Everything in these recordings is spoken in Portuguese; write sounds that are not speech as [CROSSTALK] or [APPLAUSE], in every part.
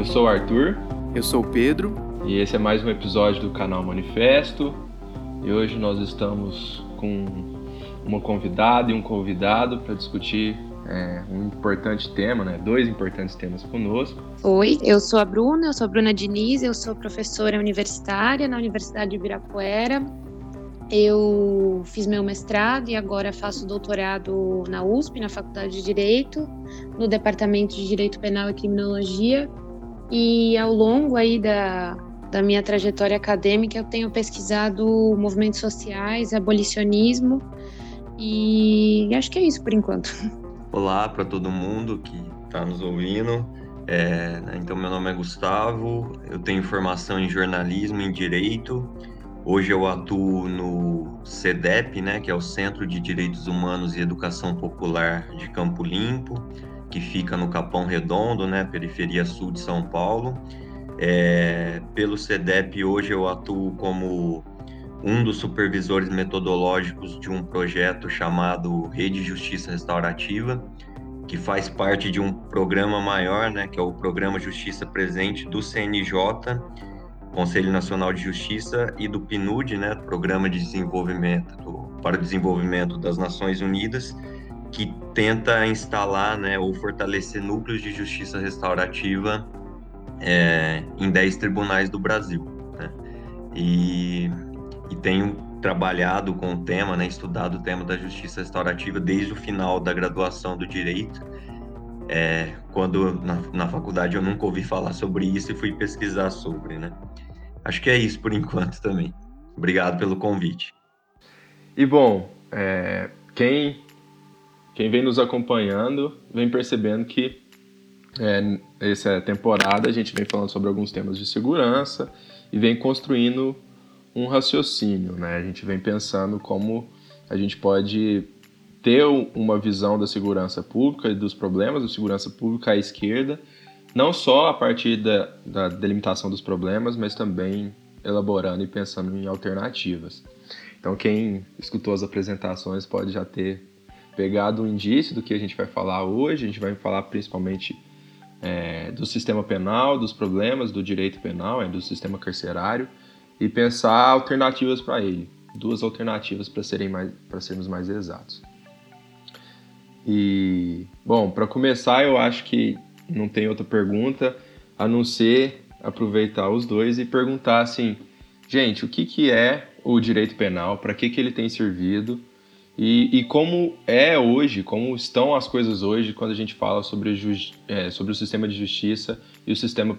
Eu sou o Arthur. Eu sou o Pedro. E esse é mais um episódio do canal Manifesto. E hoje nós estamos com uma convidada e um convidado para discutir é, um importante tema, né? Dois importantes temas conosco. Oi, eu sou a Bruna, eu sou a Bruna Diniz, eu sou professora universitária na Universidade de Ibirapuera. Eu fiz meu mestrado e agora faço doutorado na USP, na Faculdade de Direito, no Departamento de Direito Penal e Criminologia. E ao longo aí da, da minha trajetória acadêmica, eu tenho pesquisado movimentos sociais, abolicionismo, e acho que é isso por enquanto. [LAUGHS] Olá para todo mundo que está nos ouvindo. É, então, meu nome é Gustavo, eu tenho formação em jornalismo e direito. Hoje eu atuo no CEDEP, né, que é o Centro de Direitos Humanos e Educação Popular de Campo Limpo que fica no Capão Redondo, né, periferia sul de São Paulo. É, pelo CEDEP, hoje eu atuo como um dos supervisores metodológicos de um projeto chamado Rede Justiça Restaurativa, que faz parte de um programa maior, né, que é o Programa Justiça Presente do CNJ, Conselho Nacional de Justiça, e do PNUD, né, Programa de Desenvolvimento para o Desenvolvimento das Nações Unidas, que tenta instalar né, ou fortalecer núcleos de justiça restaurativa é, em 10 tribunais do Brasil. Né? E, e tenho trabalhado com o tema, né, estudado o tema da justiça restaurativa desde o final da graduação do direito. É, quando na, na faculdade eu nunca ouvi falar sobre isso e fui pesquisar sobre, né? Acho que é isso por [LAUGHS] enquanto também. Obrigado pelo convite. E bom, é, quem quem vem nos acompanhando vem percebendo que é, essa temporada a gente vem falando sobre alguns temas de segurança e vem construindo um raciocínio, né? A gente vem pensando como a gente pode ter uma visão da segurança pública e dos problemas da segurança pública à esquerda, não só a partir da, da delimitação dos problemas, mas também elaborando e pensando em alternativas. Então, quem escutou as apresentações pode já ter pegado um indício do que a gente vai falar hoje. A gente vai falar principalmente é, do sistema penal, dos problemas do direito penal, é, do sistema carcerário e pensar alternativas para ele. Duas alternativas para serem mais, para sermos mais exatos. E bom, para começar, eu acho que não tem outra pergunta a não ser aproveitar os dois e perguntar assim, gente, o que, que é o direito penal? Para que, que ele tem servido? E, e, como é hoje, como estão as coisas hoje quando a gente fala sobre, é, sobre o sistema de justiça e o sistema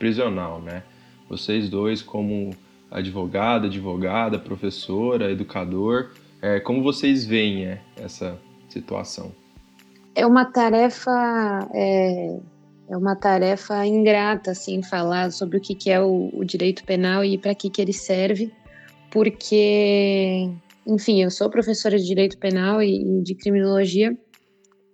prisional, né? Vocês dois, como advogada, advogada, professora, educador, é, como vocês veem é, essa situação? É uma tarefa é, é uma tarefa ingrata, assim, falar sobre o que, que é o, o direito penal e para que, que ele serve, porque enfim, eu sou professora de direito penal e, de criminologia,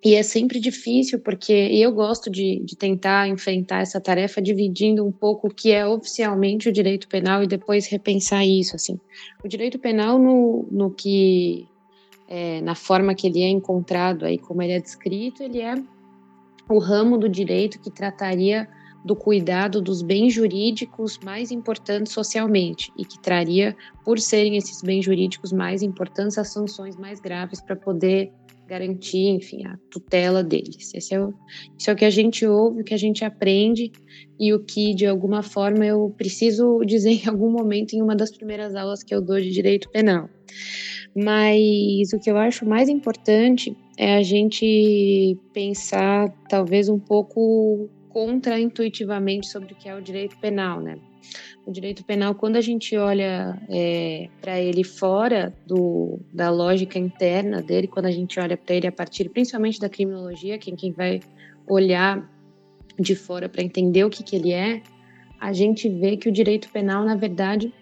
e é sempre difícil, porque eu gosto de, de, tentar enfrentar essa tarefa dividindo um pouco o que é oficialmente o direito penal e depois repensar isso, assim. O direito penal no, no que, é, na forma que ele é encontrado aí, como ele é descrito, ele é o ramo do direito que trataria do cuidado dos bens jurídicos mais importantes socialmente e que traria, por serem esses bens jurídicos mais importantes, as sanções mais graves para poder garantir, enfim, a tutela deles. Esse é, o, isso é o que a gente ouve, o que a gente aprende e o que, de alguma forma, eu preciso [LAUGHS] dizer em algum momento em uma das primeiras aulas que eu dou de direito penal. Mas o que eu acho mais importante é a gente pensar, talvez, um pouco contraintuitivamente sobre o que é o direito penal, né? O direito penal, quando a gente olha é, para ele fora do, da lógica interna dele, quando a gente olha para ele a partir principalmente da criminologia, quem, quem vai olhar de fora para entender o que, que ele é, a gente vê que o direito penal, na verdade,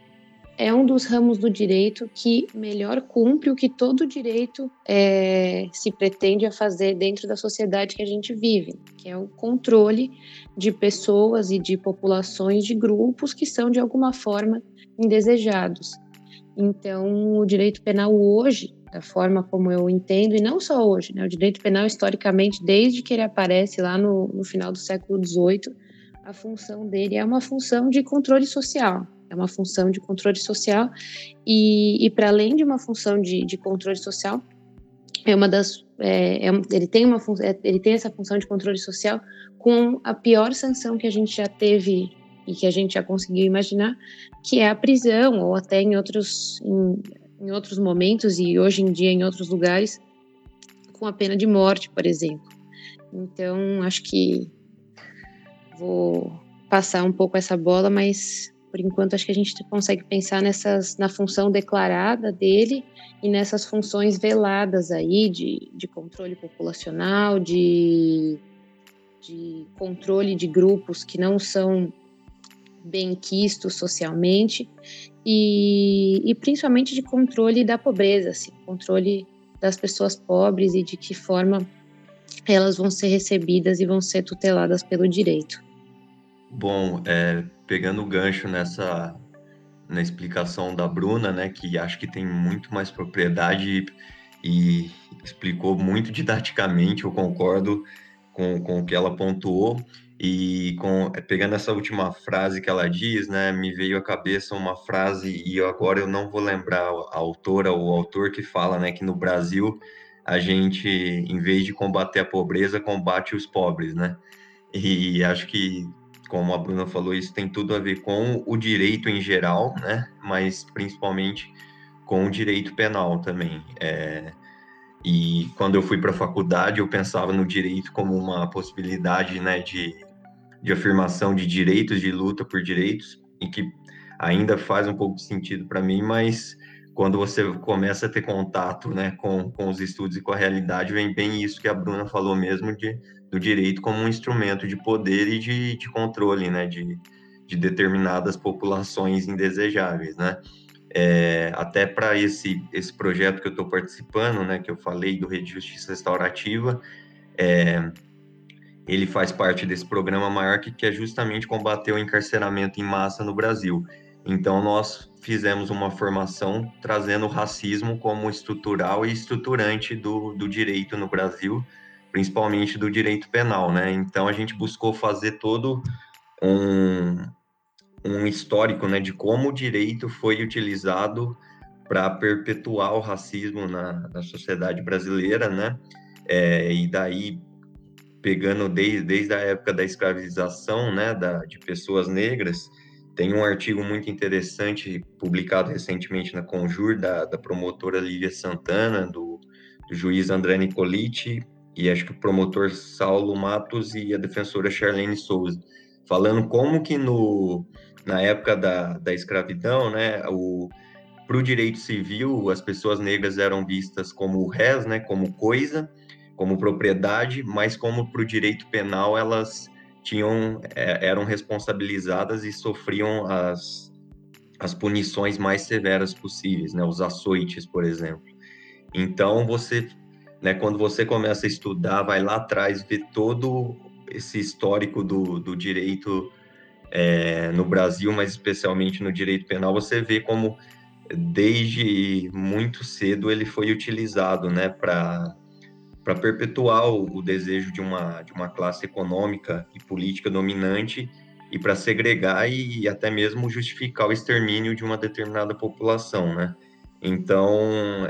é um dos ramos do direito que melhor cumpre o que todo direito é, se pretende a fazer dentro da sociedade que a gente vive, que é o controle de pessoas e de populações, de grupos que são de alguma forma indesejados. Então, o direito penal hoje, da forma como eu entendo, e não só hoje, né, o direito penal historicamente, desde que ele aparece lá no, no final do século XVIII, a função dele é uma função de controle social. É uma função de controle social e, e para além de uma função de, de controle social, é uma das é, é, ele tem uma é, ele tem essa função de controle social com a pior sanção que a gente já teve e que a gente já conseguiu imaginar, que é a prisão ou até em outros em, em outros momentos e hoje em dia em outros lugares com a pena de morte, por exemplo. Então acho que vou passar um pouco essa bola, mas por enquanto, acho que a gente consegue pensar nessas, na função declarada dele e nessas funções veladas aí de, de controle populacional, de, de controle de grupos que não são bem quistos socialmente e, e principalmente de controle da pobreza, assim, controle das pessoas pobres e de que forma elas vão ser recebidas e vão ser tuteladas pelo direito. Bom, é, pegando o gancho nessa na explicação da Bruna, né, que acho que tem muito mais propriedade e, e explicou muito didaticamente, eu concordo com, com o que ela pontuou. E com, pegando essa última frase que ela diz, né, me veio à cabeça uma frase, e agora eu não vou lembrar a autora ou o autor que fala, né, que no Brasil a gente, em vez de combater a pobreza, combate os pobres, né? E acho que como a Bruna falou, isso tem tudo a ver com o direito em geral, né? Mas principalmente com o direito penal também. É... E quando eu fui para a faculdade, eu pensava no direito como uma possibilidade, né, de, de afirmação de direitos, de luta por direitos, e que ainda faz um pouco de sentido para mim, mas quando você começa a ter contato, né, com, com os estudos e com a realidade, vem bem isso que a Bruna falou mesmo de do direito como um instrumento de poder e de, de controle, né, de, de determinadas populações indesejáveis, né. É, até para esse, esse projeto que eu estou participando, né, que eu falei do Rede de Justiça Restaurativa, é, ele faz parte desse programa maior que, que é justamente combater o encarceramento em massa no Brasil. Então, nós fizemos uma formação trazendo o racismo como estrutural e estruturante do, do direito no Brasil, principalmente do direito penal, né? Então a gente buscou fazer todo um, um histórico, né, de como o direito foi utilizado para perpetuar o racismo na, na sociedade brasileira, né? É, e daí pegando desde, desde a época da escravização, né, da, de pessoas negras, tem um artigo muito interessante publicado recentemente na Conjur da, da promotora Lívia Santana, do, do juiz André Nicoliti, e acho que o promotor Saulo Matos e a defensora Charlene Souza, falando como que no, na época da, da escravidão, né, o para o direito civil, as pessoas negras eram vistas como res, né, como coisa, como propriedade, mas como para o direito penal elas tinham é, eram responsabilizadas e sofriam as, as punições mais severas possíveis, né, os açoites, por exemplo. Então você né? Quando você começa a estudar, vai lá atrás ver todo esse histórico do, do direito é, no Brasil, mas especialmente no direito penal, você vê como desde muito cedo ele foi utilizado, né, para para perpetuar o, o, desejo de uma de uma classe econômica e política dominante e para segregar e, e até mesmo justificar o extermínio de uma determinada população, né? Então,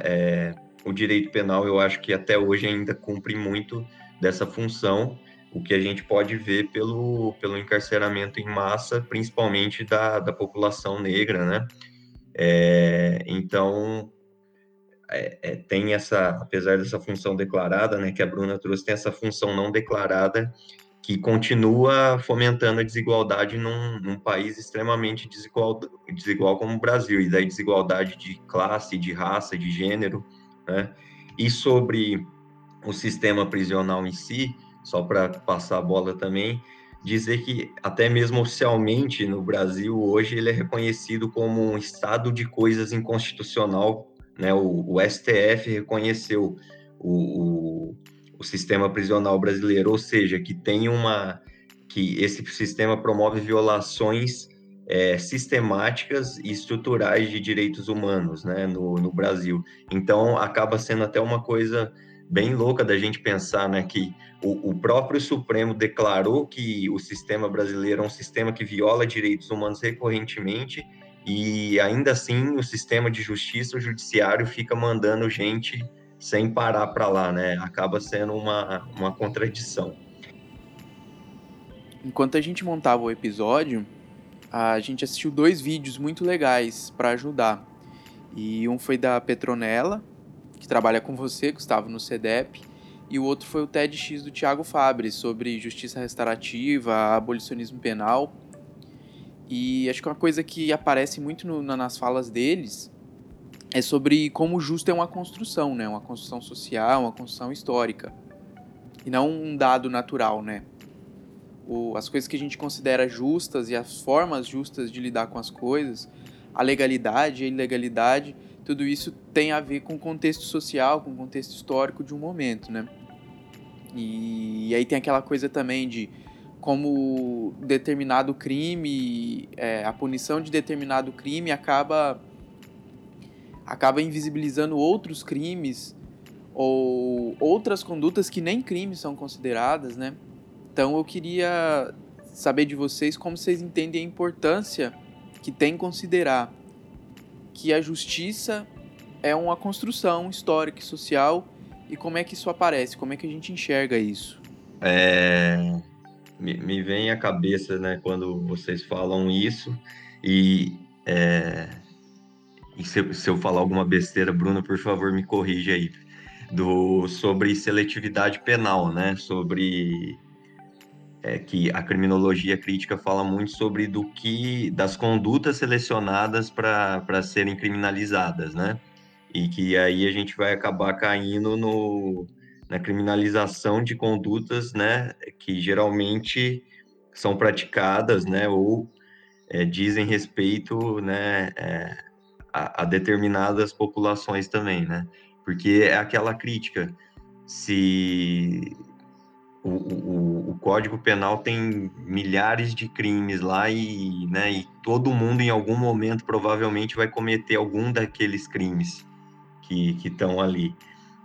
é, o direito penal, eu acho que até hoje ainda cumpre muito dessa função, o que a gente pode ver pelo, pelo encarceramento em massa, principalmente da, da população negra, né? É, então, é, é, tem essa, apesar dessa função declarada, né, que a Bruna trouxe, tem essa função não declarada que continua fomentando a desigualdade num, num país extremamente desigual, desigual como o Brasil, e daí desigualdade de classe, de raça, de gênero, né? E sobre o sistema prisional em si, só para passar a bola também, dizer que até mesmo oficialmente no Brasil hoje ele é reconhecido como um estado de coisas inconstitucional, né? O, o STF reconheceu o, o, o, sistema prisional brasileiro, ou seja, que tem uma que esse sistema promove violações é, sistemáticas e estruturais de direitos humanos né, no, no Brasil. Então, acaba sendo até uma coisa bem louca da gente pensar, né, que o, o, próprio Supremo declarou que o sistema brasileiro é um sistema que viola direitos humanos recorrentemente e ainda assim o sistema de justiça, o judiciário fica mandando gente sem parar para lá, né? Acaba sendo uma, uma contradição. Enquanto a gente montava o episódio, a gente assistiu dois vídeos muito legais para ajudar. E um foi da Petronella, que trabalha com você, Gustavo, no CEDEP, e o outro foi o TEDx do Tiago Fabre, sobre justiça restaurativa, abolicionismo penal. E acho que uma coisa que aparece muito no, nas falas deles é sobre como o justo é uma construção, né? Uma construção social, uma construção histórica. E não um dado natural, né? O, as coisas que a gente considera justas e as formas justas de lidar com as coisas, a legalidade, a ilegalidade, tudo isso tem a ver com o contexto social, com o contexto histórico de um momento, né? E, e aí tem aquela coisa também de como determinado crime, é, a punição de determinado crime acaba acaba invisibilizando outros crimes ou outras condutas que nem crimes são consideradas, né? Então eu queria saber de vocês como vocês entendem a importância que tem considerar que a justiça é uma construção histórica e social e como é que isso aparece, como é que a gente enxerga isso? É, me, me vem à cabeça, né, quando vocês falam isso e, é, e se, se, eu falar alguma besteira, Bruno, por favor, me corrija aí, do sobre seletividade penal, né, sobre é que a criminologia crítica fala muito sobre do que das condutas selecionadas para serem criminalizadas, né? E que aí a gente vai acabar caindo no, na criminalização de condutas, né, que geralmente são praticadas, né, ou é, dizem respeito, né, é, a, a determinadas populações também, né? Porque é aquela crítica, se o, o, o, Código Penal tem milhares de crimes lá e, né, e todo mundo em algum momento provavelmente vai cometer algum daqueles crimes que estão ali.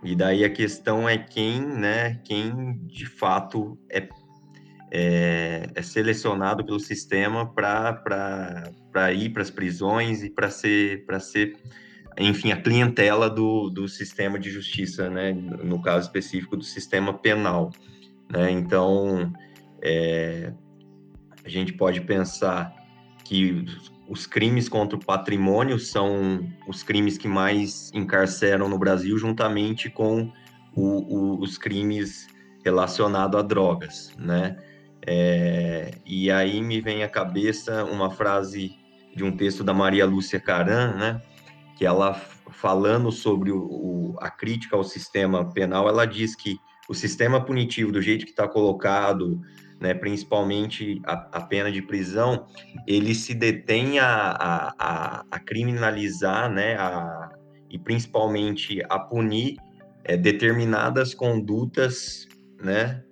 E daí a questão é quem, né, quem de fato é, é, é selecionado pelo sistema para ir para as prisões e para ser, ser, enfim, a clientela do, do sistema de justiça, né, no caso específico do sistema penal. Né? Então, é, a gente pode pensar que os crimes contra o patrimônio são os crimes que mais encarceram no Brasil, juntamente com o, o, os crimes relacionados a drogas, né? É, e aí me vem à cabeça uma frase de um texto da Maria Lúcia Caran, né? Que ela falando sobre o, a crítica ao sistema penal, ela diz que o sistema punitivo, do jeito que está colocado, né, principalmente a, a, pena de prisão, ele se detém a, a, a criminalizar, né, e principalmente a punir é, determinadas condutas, né,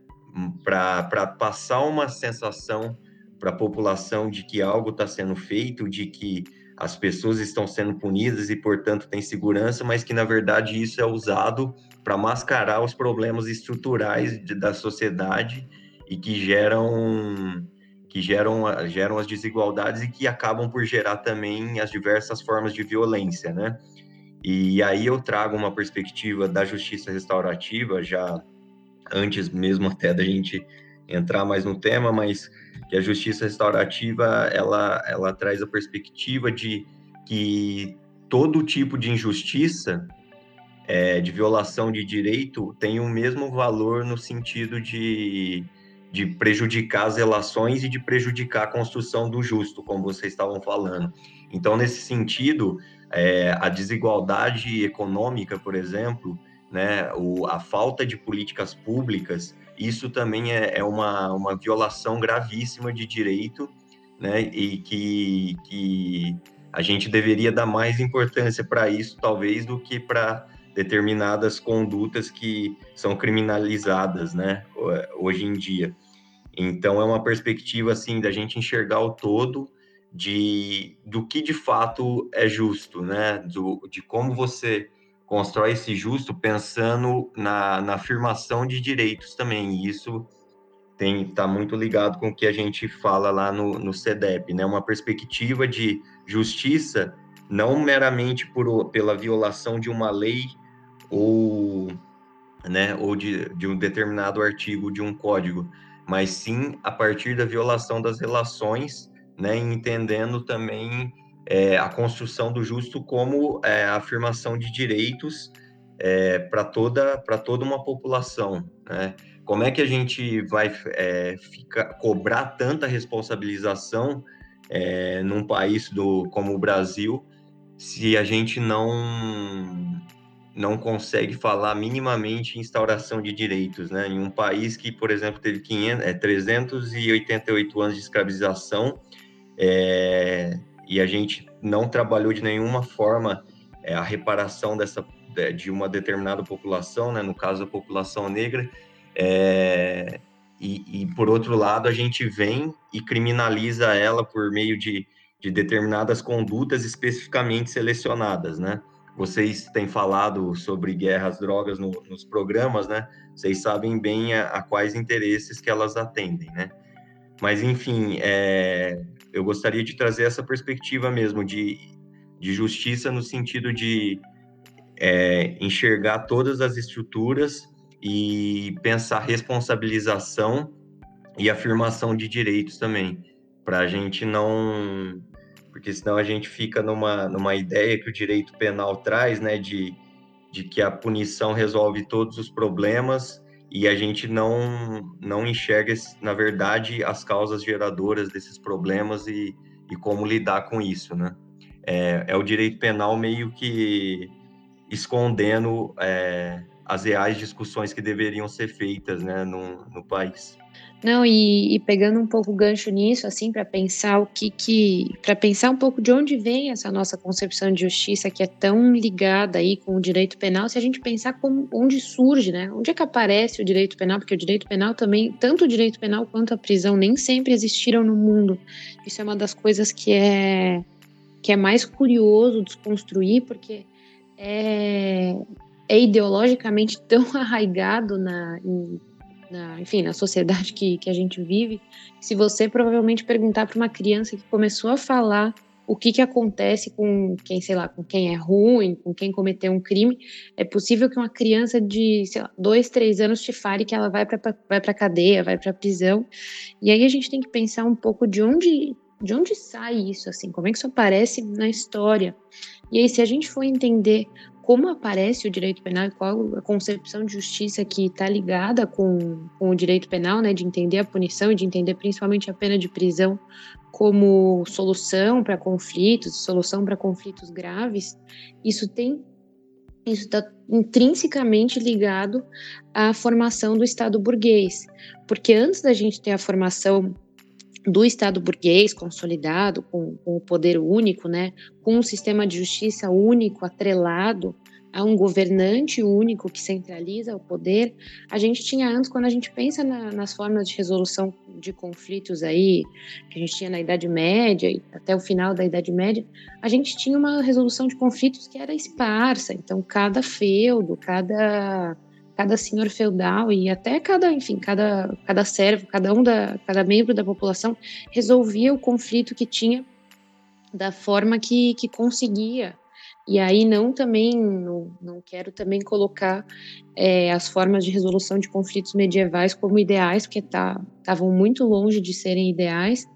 para passar uma sensação para a população de que algo está sendo feito, de que as pessoas estão sendo punidas e, portanto, tem segurança, mas que, na verdade, isso é usado para mascarar os problemas estruturais de, da sociedade e que geram que geram, geram as desigualdades e que acabam por gerar também as diversas formas de violência, né? E aí eu trago uma perspectiva da justiça restaurativa, já antes mesmo até da gente entrar mais no tema, mas que a justiça restaurativa ela, ela traz a perspectiva de que todo tipo de injustiça é, de violação de direito tem o mesmo valor no sentido de, de prejudicar as relações e de prejudicar a construção do justo, como vocês estavam falando. Então, nesse sentido, é, a desigualdade econômica, por exemplo, né, o, a falta de políticas públicas, isso também é, é uma, uma violação gravíssima de direito, né, e que, que a gente deveria dar mais importância para isso, talvez, do que para determinadas condutas que são criminalizadas, né, hoje em dia. Então é uma perspectiva assim da gente enxergar o todo de do que de fato é justo, né, do, de como você constrói esse justo pensando na, na afirmação de direitos também, e isso tem está muito ligado com o que a gente fala lá no, no CEDEP, né? Uma perspectiva de justiça não meramente por, pela violação de uma lei ou, né, ou de, de um determinado artigo de um código, mas sim a partir da violação das relações, né, entendendo também é, a construção do justo como é, a afirmação de direitos é, para toda, toda uma população. Né? Como é que a gente vai é, ficar, cobrar tanta responsabilização é, num país do, como o Brasil se a gente não não consegue falar minimamente em instauração de direitos, né? Em um país que, por exemplo, teve 500, é, 388 anos de escravização, é, e a gente não trabalhou de nenhuma forma é, a reparação dessa de uma determinada população, né, no caso a população negra, é, e, e, por outro lado a gente vem e criminaliza ela por meio de, de determinadas condutas especificamente selecionadas, né? Vocês têm falado sobre guerras, drogas no, nos programas, né? Vocês sabem bem a, a, quais interesses que elas atendem, né? Mas enfim, é, eu gostaria de trazer essa perspectiva mesmo de, de justiça no sentido de é, enxergar todas as estruturas e pensar responsabilização e afirmação de direitos também, para a gente não. Porque senão a gente fica numa, numa ideia que o direito penal traz, né, de, de que a punição resolve todos os problemas e a gente não, não enxerga, na verdade, as causas geradoras desses problemas e, e como lidar com isso, né? É, é o direito penal meio que escondendo é, as reais discussões que deveriam ser feitas né, no, no país. Não, e, e, pegando um pouco o gancho nisso, assim, para pensar o que que. para pensar um pouco de onde vem essa nossa concepção de justiça que é tão ligada aí com o direito penal, se a gente pensar como, onde surge, né? Onde é que aparece o direito penal? Porque o direito penal também, tanto o direito penal quanto a prisão, nem sempre existiram no mundo. Isso é uma das coisas que é, que é mais curioso desconstruir, porque é, é ideologicamente [LAUGHS] tão arraigado na, na, enfim, na sociedade que, que a gente vive, se você provavelmente perguntar para uma criança que começou a falar o que, que acontece com quem, sei lá, com quem é ruim, com quem cometeu um crime, é possível que uma criança de, sei lá, dois, três anos te fale que ela vai para vai para cadeia, vai para prisão. E aí a gente tem que pensar um pouco de onde de onde sai isso, assim, como é que isso aparece na história. E aí, se a gente for entender como aparece o direito penal e qual a concepção de justiça que está ligada com, com o direito penal, né, de entender a punição e de entender principalmente a pena de prisão como solução para conflitos, solução para conflitos graves, isso tem isso está intrinsecamente ligado à formação do Estado burguês, porque antes da gente ter a formação do Estado burguês consolidado, com, com, o poder único, né, com um sistema de justiça único, atrelado a um governante único que centraliza o poder, a gente tinha antes, quando a gente pensa na, nas formas de resolução de conflitos aí, que a gente tinha na Idade Média e até o final da Idade Média, a gente tinha uma resolução de conflitos que era esparsa, então cada feudo, cada cada senhor feudal e até cada, enfim, cada, cada servo, cada um da, cada membro da população resolvia o conflito que tinha da forma que, que conseguia. E aí não também, não, não quero também colocar é, as formas de resolução de conflitos medievais como ideais, porque estavam tá, muito longe de serem ideais,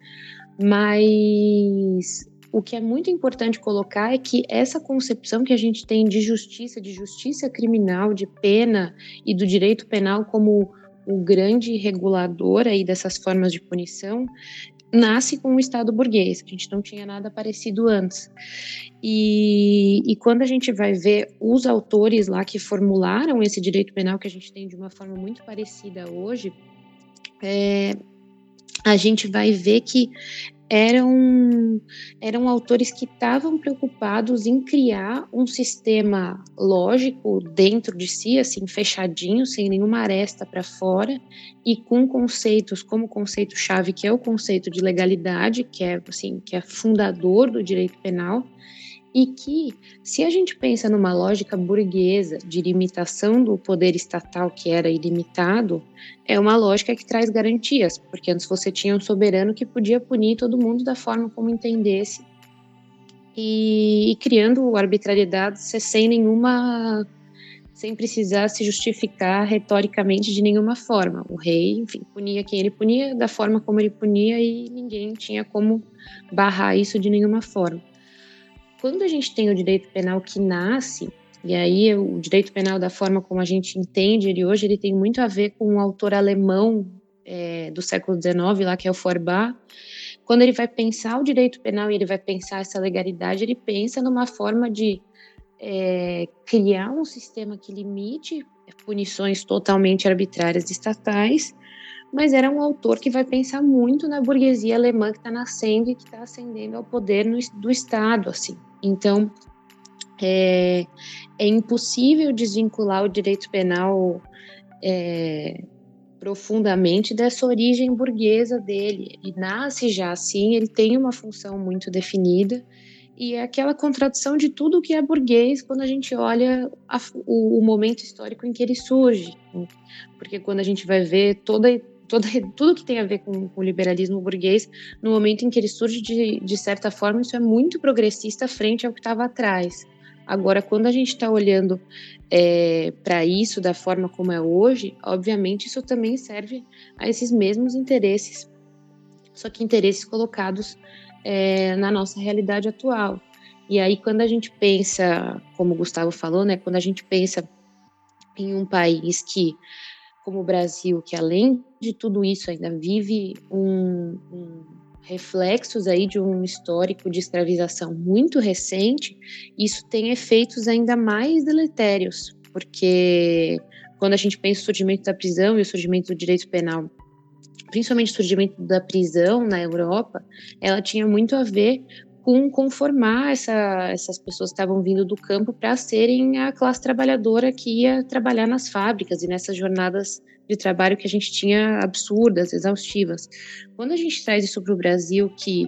mas o que é muito importante colocar é que essa concepção que a gente tem de justiça, de justiça criminal, de pena e do direito penal como o grande regulador aí dessas formas de punição, nasce com o Estado burguês. A gente não tinha nada parecido antes. E, e, quando a gente vai ver os autores lá que formularam esse direito penal que a gente tem de uma forma muito parecida hoje, é, a gente vai ver que eram, eram autores que estavam preocupados em criar um sistema lógico dentro de si, assim, fechadinho, sem nenhuma aresta para fora, e com conceitos como o conceito-chave, que é o conceito de legalidade, que é, assim, que é fundador do direito penal, e que, se a gente pensa numa lógica burguesa de limitação do poder estatal que era ilimitado, é uma lógica que traz garantias, porque antes você tinha um soberano que podia punir todo mundo da forma como entendesse e, e criando arbitrariedade sem nenhuma sem precisar se justificar retoricamente de nenhuma forma. O rei, enfim, punia quem ele punia, da forma como ele punia, e ninguém tinha como barrar isso de nenhuma forma. Quando a gente tem o direito penal que nasce, e aí o direito penal, da forma como a gente entende ele hoje, ele tem muito a ver com um autor alemão é, do século XIX, lá que é o Forbach, quando ele vai pensar o direito penal e ele vai pensar essa legalidade, ele pensa numa forma de é, criar um sistema que limite punições totalmente arbitrárias estatais, mas era um autor que vai pensar muito na burguesia alemã que está nascendo e que está ascendendo ao poder no, do Estado, assim. Então, é, é, impossível desvincular o direito penal é, profundamente dessa origem burguesa dele. Ele nasce já assim, ele tem uma função muito definida, e é aquela contradição de tudo que é burguês quando a gente olha a, o, o, momento histórico em que ele surge. Porque quando a gente vai ver toda, toda, tudo que tem a ver com, com o liberalismo burguês, no momento em que ele surge, de, de certa forma, isso é muito progressista frente ao que estava atrás. Agora, quando a gente está olhando é, para isso da forma como é hoje, obviamente isso também serve a esses mesmos interesses, só que interesses colocados é, na nossa realidade atual. E aí, quando a gente pensa, como o Gustavo falou, né, quando a gente pensa em um país que, como o Brasil, que além de tudo isso ainda vive um, um reflexos aí de um histórico de escravização muito recente, isso tem efeitos ainda mais deletérios, porque quando a gente pensa no surgimento da prisão e o surgimento do direito penal principalmente o surgimento da prisão na Europa, ela tinha muito a ver com conformar essa, essas pessoas que estavam vindo do campo para serem a classe trabalhadora que ia trabalhar nas fábricas e nessas jornadas de trabalho que a gente tinha absurdas, exaustivas. Quando a gente traz isso para o Brasil, que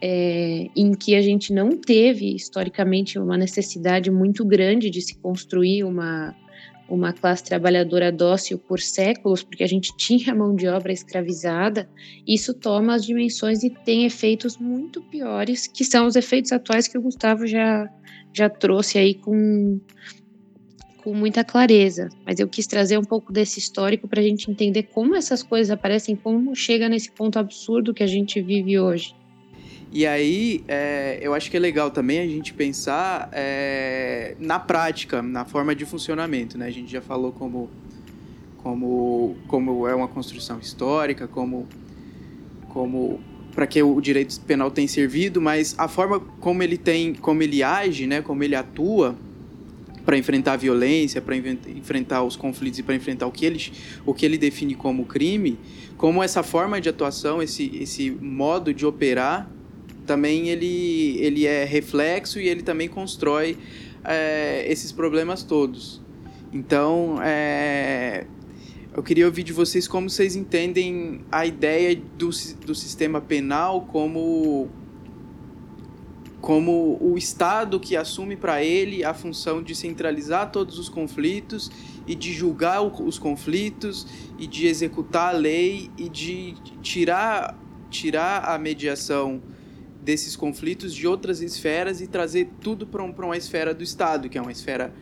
é, em que a gente não teve historicamente uma necessidade muito grande de se construir uma uma classe trabalhadora dócil por séculos, porque a gente tinha mão de obra escravizada, isso toma as dimensões e tem efeitos muito piores, que são os efeitos atuais que o Gustavo já, já trouxe aí com, com muita clareza. Mas eu quis trazer um pouco desse histórico para a gente entender como essas coisas aparecem, como chega nesse ponto absurdo que a gente vive hoje. E aí, é, eu acho que é legal também a gente pensar é, na prática, na forma de funcionamento, né? A gente já falou como, como, como é uma construção histórica, como, como para que o direito penal tem servido, mas a forma como ele tem, como ele age, né? Como ele atua para enfrentar a violência, para enfrentar os conflitos e para enfrentar o que ele, o que ele define como crime, como essa forma de atuação, esse, esse modo de operar também ele, ele é reflexo e ele também constrói é, esses problemas todos. Então, é, eu queria ouvir de vocês como vocês entendem a ideia do, do sistema penal como, como o Estado que assume para ele a função de centralizar todos os conflitos e de julgar os conflitos e de executar a lei e de tirar, tirar a mediação desses conflitos de outras esferas e trazer tudo para um, uma esfera do Estado, que é uma esfera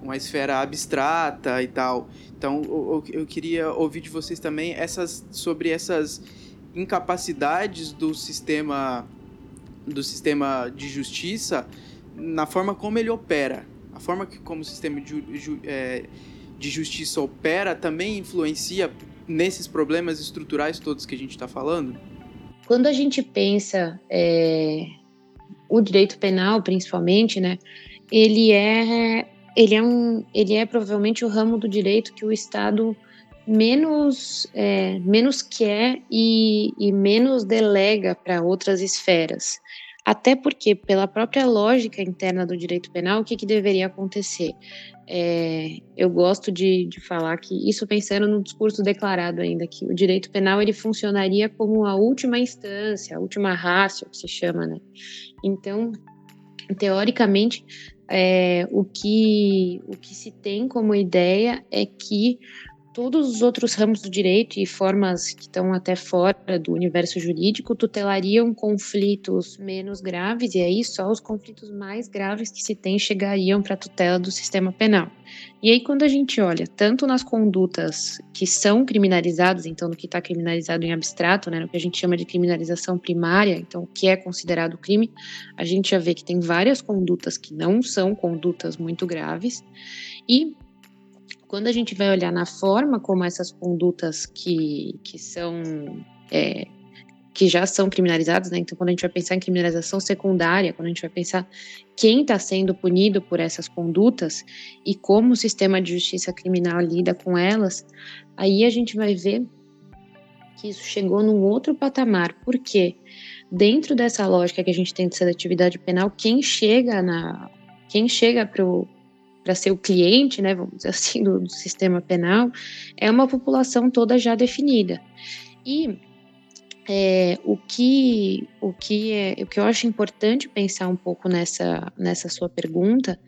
uma esfera abstrata e tal. Então, eu, eu queria ouvir de vocês também essas sobre essas incapacidades do sistema do sistema de justiça na forma como ele opera. A forma que como o sistema de, ju, é, de justiça opera também influencia nesses problemas estruturais todos que a gente está falando? Quando a gente pensa é, o direito penal, principalmente, né, ele é ele é um ele é provavelmente o ramo do direito que o Estado menos é, menos quer e, e menos delega para outras esferas. Até porque, pela própria lógica interna do direito penal, o que, que deveria acontecer? É, eu gosto de, de falar que isso pensando no discurso declarado ainda que o direito penal ele funcionaria como a última instância, a última rácio que se chama, né? Então, teoricamente, é, o, que, o que se tem como ideia é que todos os outros ramos do direito e formas que estão até fora do universo jurídico tutelariam conflitos menos graves, e aí só os conflitos mais graves que se tem chegariam para a tutela do sistema penal. E aí, quando a gente olha tanto nas condutas que são criminalizadas, então no que está criminalizado em abstrato, né, no que a gente chama de criminalização primária, então o que é considerado crime, a gente já vê que tem várias condutas que não são condutas muito graves, e quando a gente vai olhar na forma como essas condutas que, que são é, que já são criminalizadas, né? Então, quando a gente vai pensar em criminalização secundária, quando a gente vai pensar quem está sendo punido por essas condutas e como o sistema de justiça criminal lida com elas, aí a gente vai ver que isso chegou num outro patamar. Porque dentro dessa lógica que a gente tem de seletividade penal, quem chega na quem chega para o para ser o cliente, né, vamos dizer assim, do, do, sistema penal, é uma população toda já definida. E é, o que o que é o que eu acho importante pensar um pouco nessa nessa sua pergunta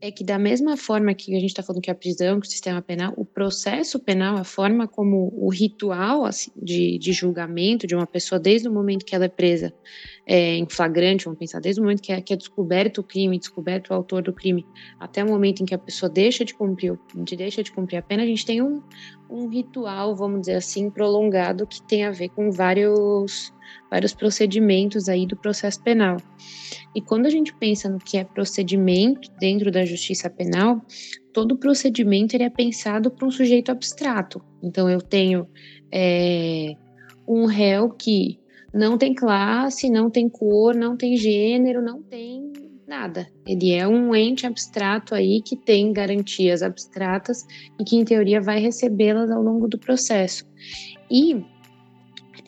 é que da mesma forma que a gente está falando que a prisão, que o sistema penal, o processo penal, a forma como o ritual assim, de, de julgamento de uma pessoa desde o momento que ela é presa é, em flagrante, vamos pensar, desde o momento que é, que é descoberto o crime, descoberto o autor do crime, até o momento em que a pessoa deixa de cumprir, de deixa de cumprir a pena, a gente tem um, um ritual, vamos dizer assim, prolongado que tem a ver com vários, vários procedimentos aí do processo penal. E quando a gente pensa no que é procedimento dentro da justiça penal, todo procedimento ele é pensado para um sujeito abstrato. Então eu tenho é, um réu que não tem classe, não tem cor, não tem gênero, não tem nada. Ele é um ente abstrato aí que tem garantias abstratas e que, em teoria, vai recebê-las ao longo do processo. E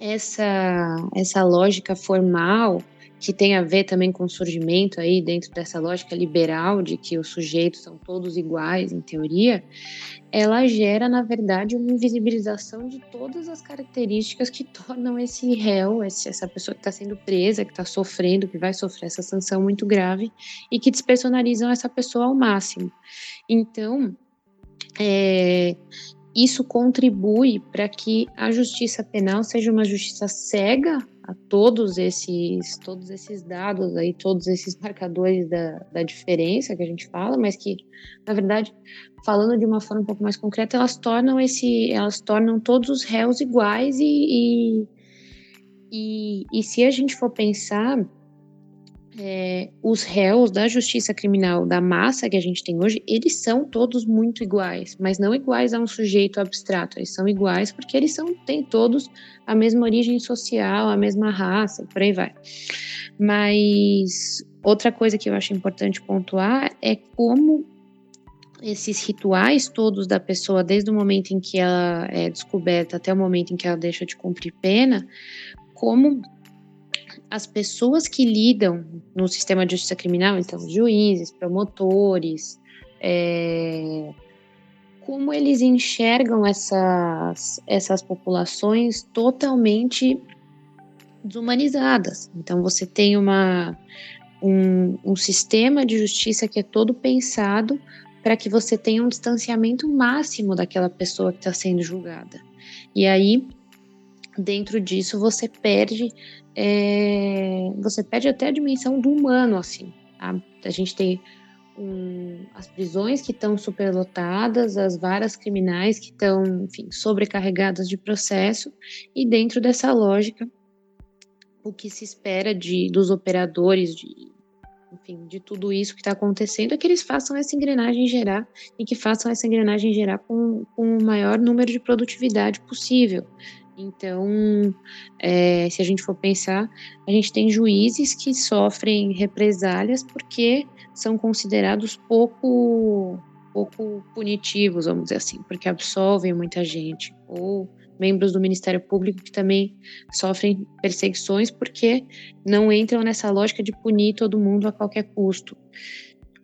essa, essa lógica formal que tem a ver também com o surgimento aí dentro dessa lógica liberal de que os sujeitos são todos iguais em teoria, ela gera na verdade uma invisibilização de todas as características que [LAUGHS] tornam esse réu, essa pessoa que está sendo presa, que está sofrendo, que vai sofrer essa sanção muito grave e que despersonalizam essa pessoa ao máximo. Então, é, isso contribui para que a justiça penal seja uma justiça cega a todos esses, todos esses dados aí, todos esses marcadores da, da diferença que a gente fala, mas que, na verdade, falando de uma forma um pouco mais concreta, elas tornam esse, elas tornam todos os réus iguais e, e, e, e se a gente for pensar é, os réus da justiça criminal, da massa que a gente tem hoje, eles são todos muito iguais, mas não iguais a um sujeito abstrato. Eles são iguais porque eles são, têm todos a mesma origem social, a mesma raça, por aí vai. Mas outra coisa que eu acho importante pontuar é como esses rituais todos da pessoa, desde o momento em que ela é descoberta até o momento em que ela deixa de cumprir pena, como as pessoas que lidam no sistema de justiça criminal, então juízes, promotores, é, como eles enxergam essas, essas populações totalmente desumanizadas. Então você tem uma, um, um sistema de justiça que é todo pensado para que você tenha um distanciamento máximo daquela pessoa que está sendo julgada. E aí, dentro disso, você perde é, você perde até a dimensão do humano, assim. Tá? A gente tem um, as prisões que estão superlotadas, as varas criminais que estão, enfim, sobrecarregadas de processo, e dentro dessa lógica, o que se espera de, dos operadores, de, enfim, de tudo isso que está acontecendo, é que eles façam essa engrenagem gerar e que façam essa engrenagem gerar com, com o maior número de produtividade possível. Então, é, se a gente for pensar, a gente tem juízes que sofrem represálias porque são considerados pouco, pouco punitivos, vamos dizer assim, porque absolvem muita gente. Ou membros do Ministério Público que também sofrem perseguições porque não entram nessa lógica de punir todo mundo a qualquer custo.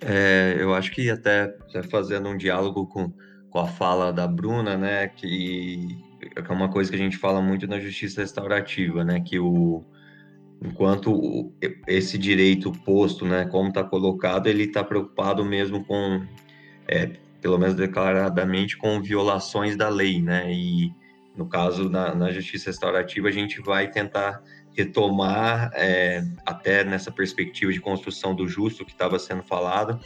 É, eu acho que até fazendo um diálogo com, com a fala da Bruna, né, que é uma coisa que a gente fala muito na justiça restaurativa, né? Que o, enquanto esse direito posto, né, como está colocado, ele está preocupado mesmo com, é, pelo menos declaradamente, com violações da lei, né, e no caso na, na justiça restaurativa a gente vai tentar retomar é, até nessa perspectiva de construção do justo que estava sendo falado,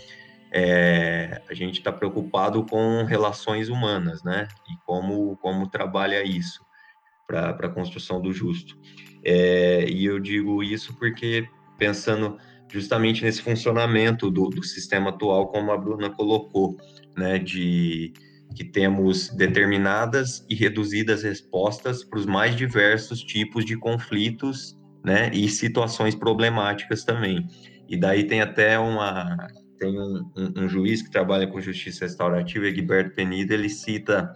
é, a gente está preocupado com relações humanas, né, e como como trabalha isso para a construção do justo. É, e eu digo isso porque, pensando justamente nesse funcionamento do, do sistema atual, como a Bruna colocou, né, de que temos determinadas e reduzidas respostas para os mais diversos tipos de conflitos né, e situações problemáticas também. E daí tem até uma tem um, um, um juiz que trabalha com justiça restaurativa, Egberto Penida, ele cita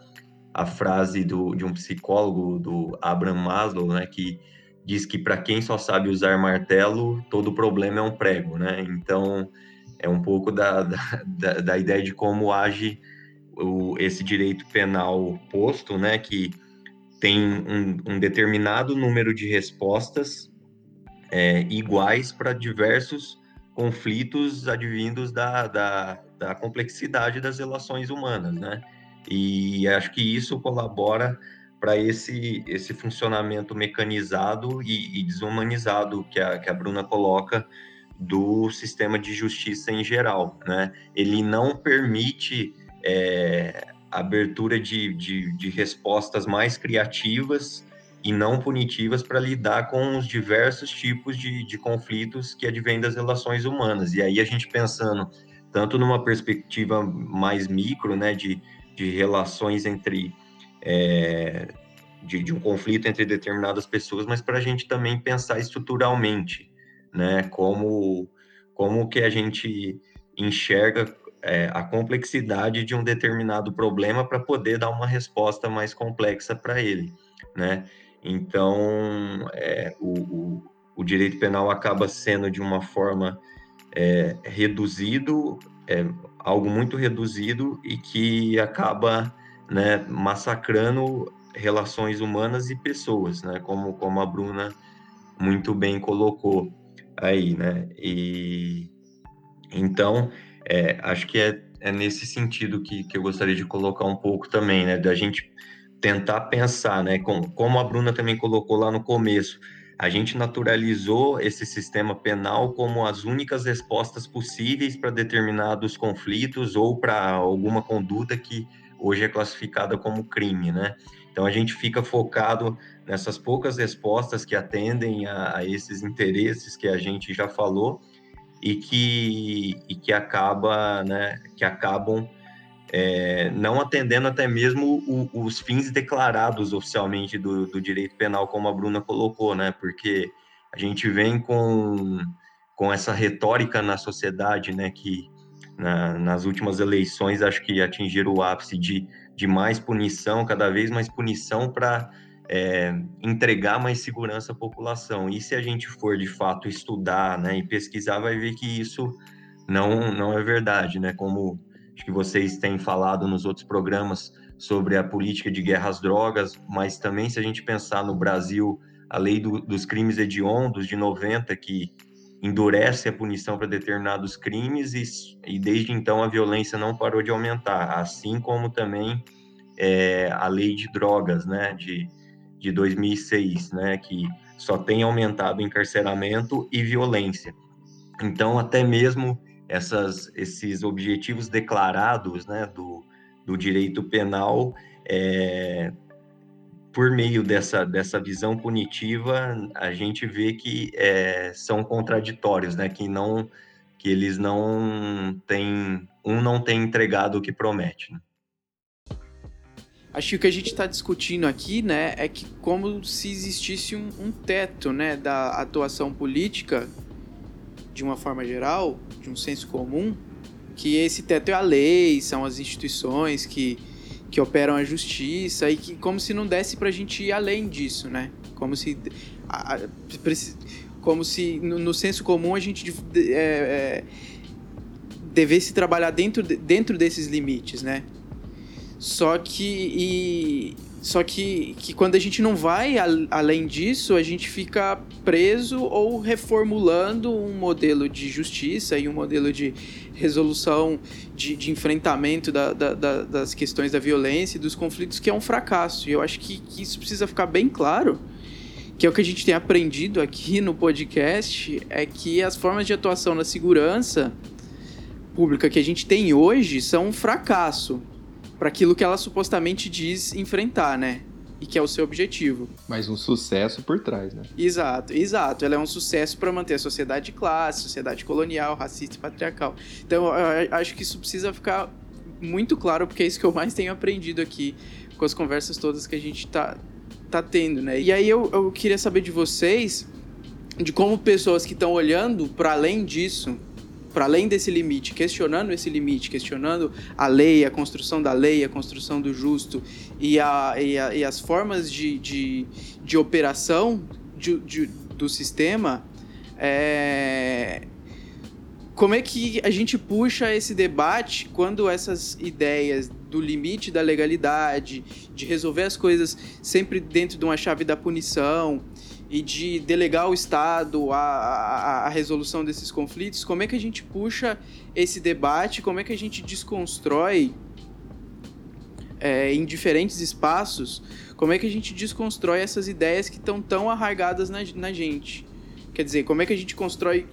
a frase do, de um psicólogo, do Abraham Maslow, né, que diz que para quem só sabe usar martelo, todo problema é um prego, né? Então, é um pouco da, da, da ideia de como age o, esse direito penal posto, né? Que tem um, um determinado número de respostas é, iguais para diversos conflitos advindos da, da, da complexidade das relações humanas, né? E acho que isso colabora para esse, esse funcionamento mecanizado e, e, desumanizado que a, que a Bruna coloca do sistema de justiça em geral. Né? Ele não permite é, abertura de, de, de respostas mais criativas e não punitivas para lidar com os diversos tipos de, de conflitos que advêm das relações humanas. E aí a gente pensando tanto numa perspectiva mais micro, né, de, de relações entre é, de, de, um conflito entre determinadas pessoas, mas para a gente também pensar estruturalmente, né? Como, como que a gente enxerga é, a complexidade de um determinado problema para poder dar uma resposta mais complexa para ele, né? Então, é, o, o, o, direito penal acaba sendo de uma forma é, reduzido, é, algo muito reduzido e que acaba né, massacrando relações humanas e pessoas, né, como, como a Bruna muito bem colocou aí, né, e então, é, acho que é, é nesse sentido que, que eu gostaria de colocar um pouco também, né, da gente tentar pensar, né, com, como a Bruna também colocou lá no começo, a gente naturalizou esse sistema penal como as únicas respostas possíveis para determinados conflitos ou para alguma conduta que hoje é classificada como crime, né? Então a gente fica focado nessas poucas respostas que atendem a, a esses interesses que a gente já falou e que, e que acaba, né, que acabam é, não atendendo até mesmo o, os fins declarados oficialmente do, do, direito penal, como a Bruna colocou, né? Porque a gente vem com, com essa retórica na sociedade, né? Que na, nas últimas eleições acho que atingiram o ápice de, de mais punição, cada vez mais punição para é, entregar mais segurança à população. E se a gente for de fato estudar né, e pesquisar, vai ver que isso não, não é verdade, né? Como acho que vocês têm falado nos outros programas sobre a política de guerra às drogas, mas também se a gente pensar no Brasil, a lei do, dos crimes hediondos de 90, que endurece a punição para determinados crimes e, e, desde então a violência não parou de aumentar, assim como também é, a lei de drogas, né, de, de 2006, né, que só tem aumentado encarceramento e violência. Então, até mesmo essas, esses objetivos declarados, né, do, do direito penal, é, por meio dessa, dessa visão punitiva, a gente vê que é, são contraditórios, né? Que não que eles não têm um não tem entregado o que promete. Né? Acho que o que a gente está discutindo aqui, né, é que como se existisse um, um teto, né, da atuação política de uma forma geral, de um senso comum, que esse teto é a lei, são as instituições que que operam a justiça e que como se não desse para a gente ir além disso, né? Como se a, como se no, no, senso comum a gente é, é, devesse trabalhar dentro, dentro desses limites, né? Só que e, Só que, que quando a gente não vai a, além disso, a gente fica preso ou reformulando um modelo de justiça e um modelo de resolução, de, de enfrentamento da, da, da, das questões da violência e dos conflitos, que é um fracasso. E eu acho que, que isso precisa ficar bem claro que é o que a gente tem aprendido aqui no podcast, é que as formas de atuação na segurança pública que a gente tem hoje são um fracasso para aquilo que ela supostamente diz enfrentar, né? E que é o seu objetivo. Mas um sucesso por trás, né? Exato, exato. Ela é um sucesso para manter a sociedade de classe, sociedade colonial, racista e patriarcal. Então, eu acho que isso precisa ficar muito claro, porque é isso que eu mais tenho aprendido aqui com as conversas todas que a gente tá, tá tendo, né? E aí eu, eu queria saber de vocês, de como pessoas que estão olhando para além disso, para além desse limite, questionando esse limite, questionando a lei, a construção da lei, a construção do justo e, a, e, a, e as formas de, de, de operação de, de, do sistema, é... como é que a gente puxa esse debate quando essas ideias do limite da legalidade, de resolver as coisas sempre dentro de uma chave da punição, e de delegar ao Estado a, a, a, resolução desses conflitos, como é que a gente puxa esse debate, como é que a gente desconstrói é, em diferentes espaços, como é que a gente desconstrói essas ideias que estão tão arraigadas na, na gente. Quer dizer, como é que a gente constrói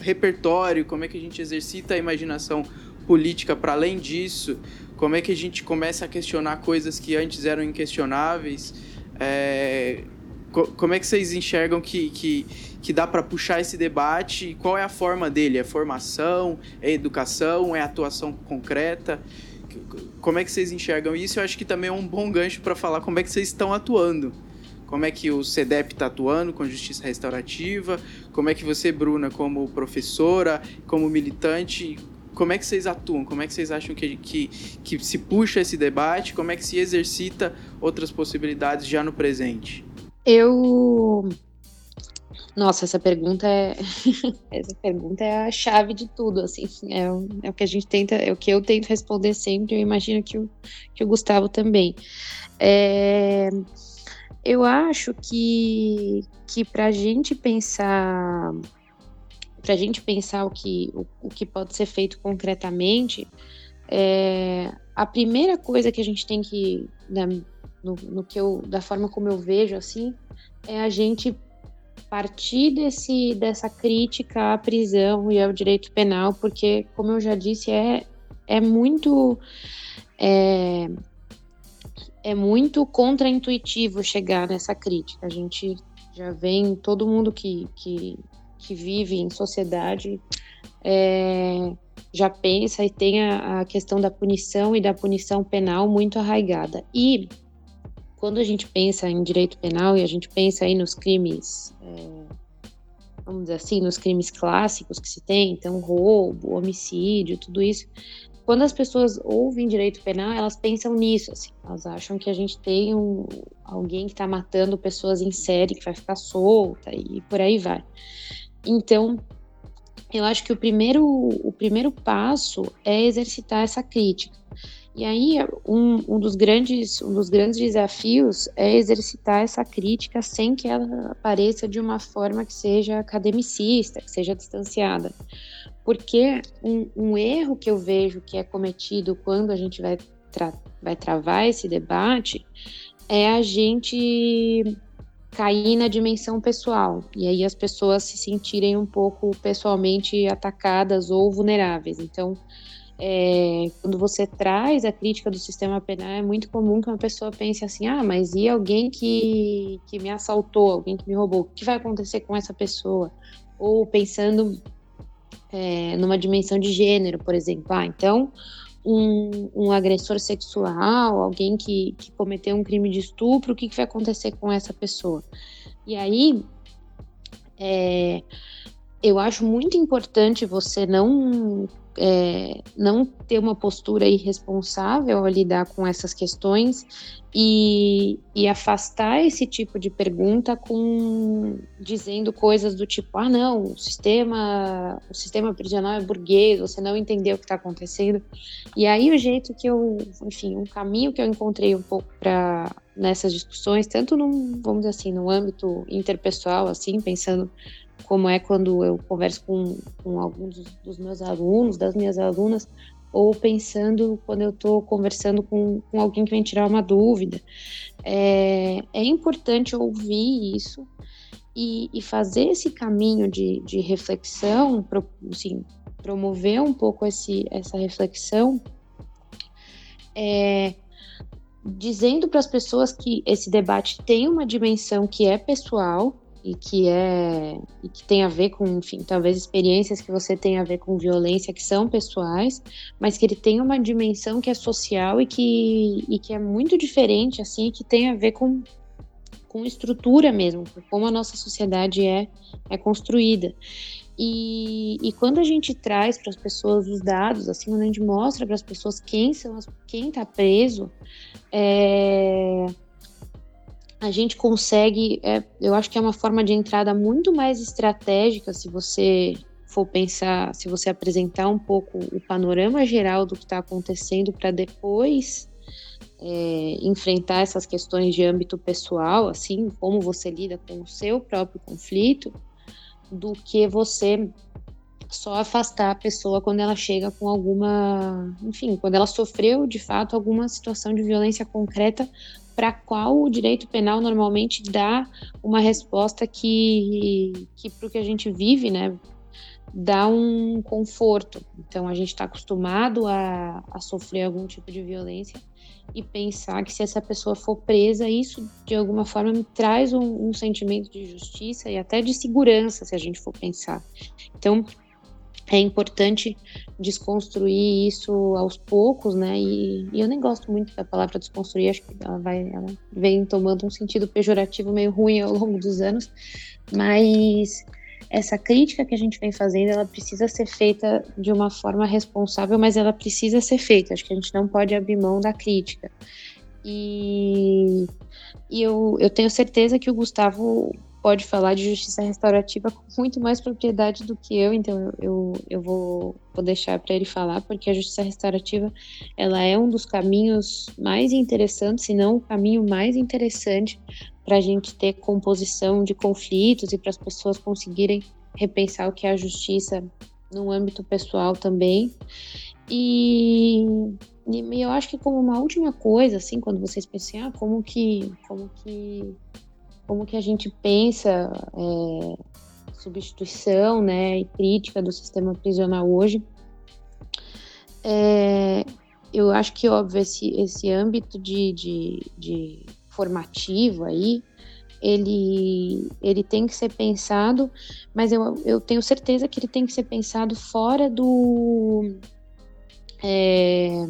repertório, como é que a gente exercita a imaginação política para além disso, como é que a gente começa a questionar coisas que antes eram inquestionáveis. É, como é que vocês enxergam que, que, que dá para puxar esse debate? Qual é a forma dele? É formação? É educação? É atuação concreta? Como é que vocês enxergam isso? Eu acho que também é um bom gancho para falar como é que vocês estão atuando. Como é que o CEDEP está atuando com justiça restaurativa? Como é que você, Bruna, como professora, como militante, como é que vocês atuam? Como é que vocês acham que, que, que se puxa esse debate? Como é que se exercita outras possibilidades já no presente? Eu. Nossa, essa pergunta é. [LAUGHS] essa pergunta é a chave de tudo, assim. É, é, o que a gente tenta, é o que eu tento responder sempre, eu imagino que o, que o Gustavo também. É, eu acho que, que para a gente pensar. Para a gente pensar o que, o, o que pode ser feito concretamente, é, a primeira coisa que a gente tem que, no, no que eu, da forma como eu vejo assim, é a gente partir desse, dessa crítica à prisão e ao direito penal, porque, como eu já disse, é, é muito. É, é muito contraintuitivo chegar nessa crítica. A gente já vem, todo mundo que, que, que vive em sociedade é, já pensa e tem a, a, questão da punição e da punição penal muito arraigada. E quando a gente pensa em direito penal e a gente pensa aí nos crimes, é, vamos dizer assim, nos crimes clássicos que se tem, então roubo, homicídio, tudo isso, quando as pessoas ouvem direito penal, elas pensam nisso, assim, elas acham que a gente tem um, alguém que está matando pessoas em série, que vai ficar solta e por aí vai. Então, eu acho que o primeiro, o primeiro passo é exercitar essa crítica. E aí, um, um, dos grandes, um dos grandes desafios é exercitar essa crítica sem que ela apareça de uma forma que seja academicista, que seja distanciada. Porque um, um erro que eu vejo que é cometido quando a gente vai, tra vai travar esse debate é a gente cair na dimensão pessoal e aí as pessoas se sentirem um pouco pessoalmente atacadas ou vulneráveis. Então, é, quando você traz a crítica do sistema penal, é muito comum que uma pessoa pense assim: ah, mas e alguém que, que me assaltou, alguém que me roubou? O que vai acontecer com essa pessoa? Ou pensando é, numa dimensão de gênero, por exemplo. Ah, então, um, um agressor sexual, alguém que, que cometeu um crime de estupro, o que, que vai acontecer com essa pessoa? E aí, é, eu acho muito importante você não é, não ter uma postura irresponsável ao lidar com essas questões e, e, afastar esse tipo de pergunta com dizendo coisas do tipo ah não o sistema o sistema prisional é burguês você não entendeu o que está acontecendo. E aí o jeito que eu enfim um caminho que eu encontrei um pouco para nessas discussões, tanto num, vamos dizer assim, no âmbito interpessoal, assim, pensando como é quando eu converso com, com alguns dos meus alunos, das minhas alunas, ou pensando quando eu estou conversando com, com alguém que vem tirar uma dúvida. É, é importante ouvir isso e, e, fazer esse caminho de, de reflexão, pro, assim, promover um pouco esse, essa reflexão, é, dizendo para as pessoas que esse debate tem uma dimensão que é pessoal e que é e que tem a ver com, enfim, talvez experiências que você tem a ver com violência que são pessoais, mas que ele tem uma dimensão que é social e que, e que é muito diferente, assim, que tem a ver com com estrutura mesmo, com como a nossa sociedade é é construída. E, e quando a gente traz para as pessoas os dados, assim, quando a gente mostra para as pessoas quem são as, quem está preso, é, a gente consegue, é, eu acho que é uma forma de entrada muito mais estratégica se você for pensar, se você apresentar um pouco o panorama geral do que está acontecendo para depois é, enfrentar essas questões de âmbito pessoal, assim, como você lida com o seu próprio conflito do que você só afastar a pessoa quando ela chega com alguma, enfim, quando ela sofreu de fato alguma situação de violência concreta para qual o direito penal normalmente dá uma resposta que, que para o que a gente vive, né, dá um conforto. Então a gente está acostumado a, a sofrer algum tipo de violência e pensar que se essa pessoa for presa, isso de alguma forma me traz um, um, sentimento de justiça e até de segurança, se a gente for pensar. Então, é importante desconstruir isso aos poucos, né? E, e, eu nem gosto muito da palavra desconstruir, acho que ela vai, ela vem tomando um sentido pejorativo meio ruim ao longo dos anos, mas essa crítica que a gente vem fazendo, ela precisa ser feita de uma forma responsável, mas ela precisa ser feita. Acho que a gente não pode abrir mão da crítica. E, e eu, eu tenho certeza que o Gustavo pode falar de justiça restaurativa com muito mais propriedade do que eu, então eu, eu vou, vou deixar para ele falar, porque a justiça restaurativa ela é um dos caminhos mais interessantes, se não o caminho mais interessante para a gente ter composição de conflitos e para as pessoas conseguirem repensar o que é a justiça no âmbito pessoal também. E, e eu acho que como uma última coisa, assim, quando vocês pensam, ah, como que, como que, como que a gente pensa é, substituição, né, e crítica do sistema prisional hoje, é, eu acho que, óbvio, esse, esse âmbito de, de, de formativo aí, ele, ele tem que ser pensado, mas eu, eu tenho certeza que ele tem que ser pensado fora do. É,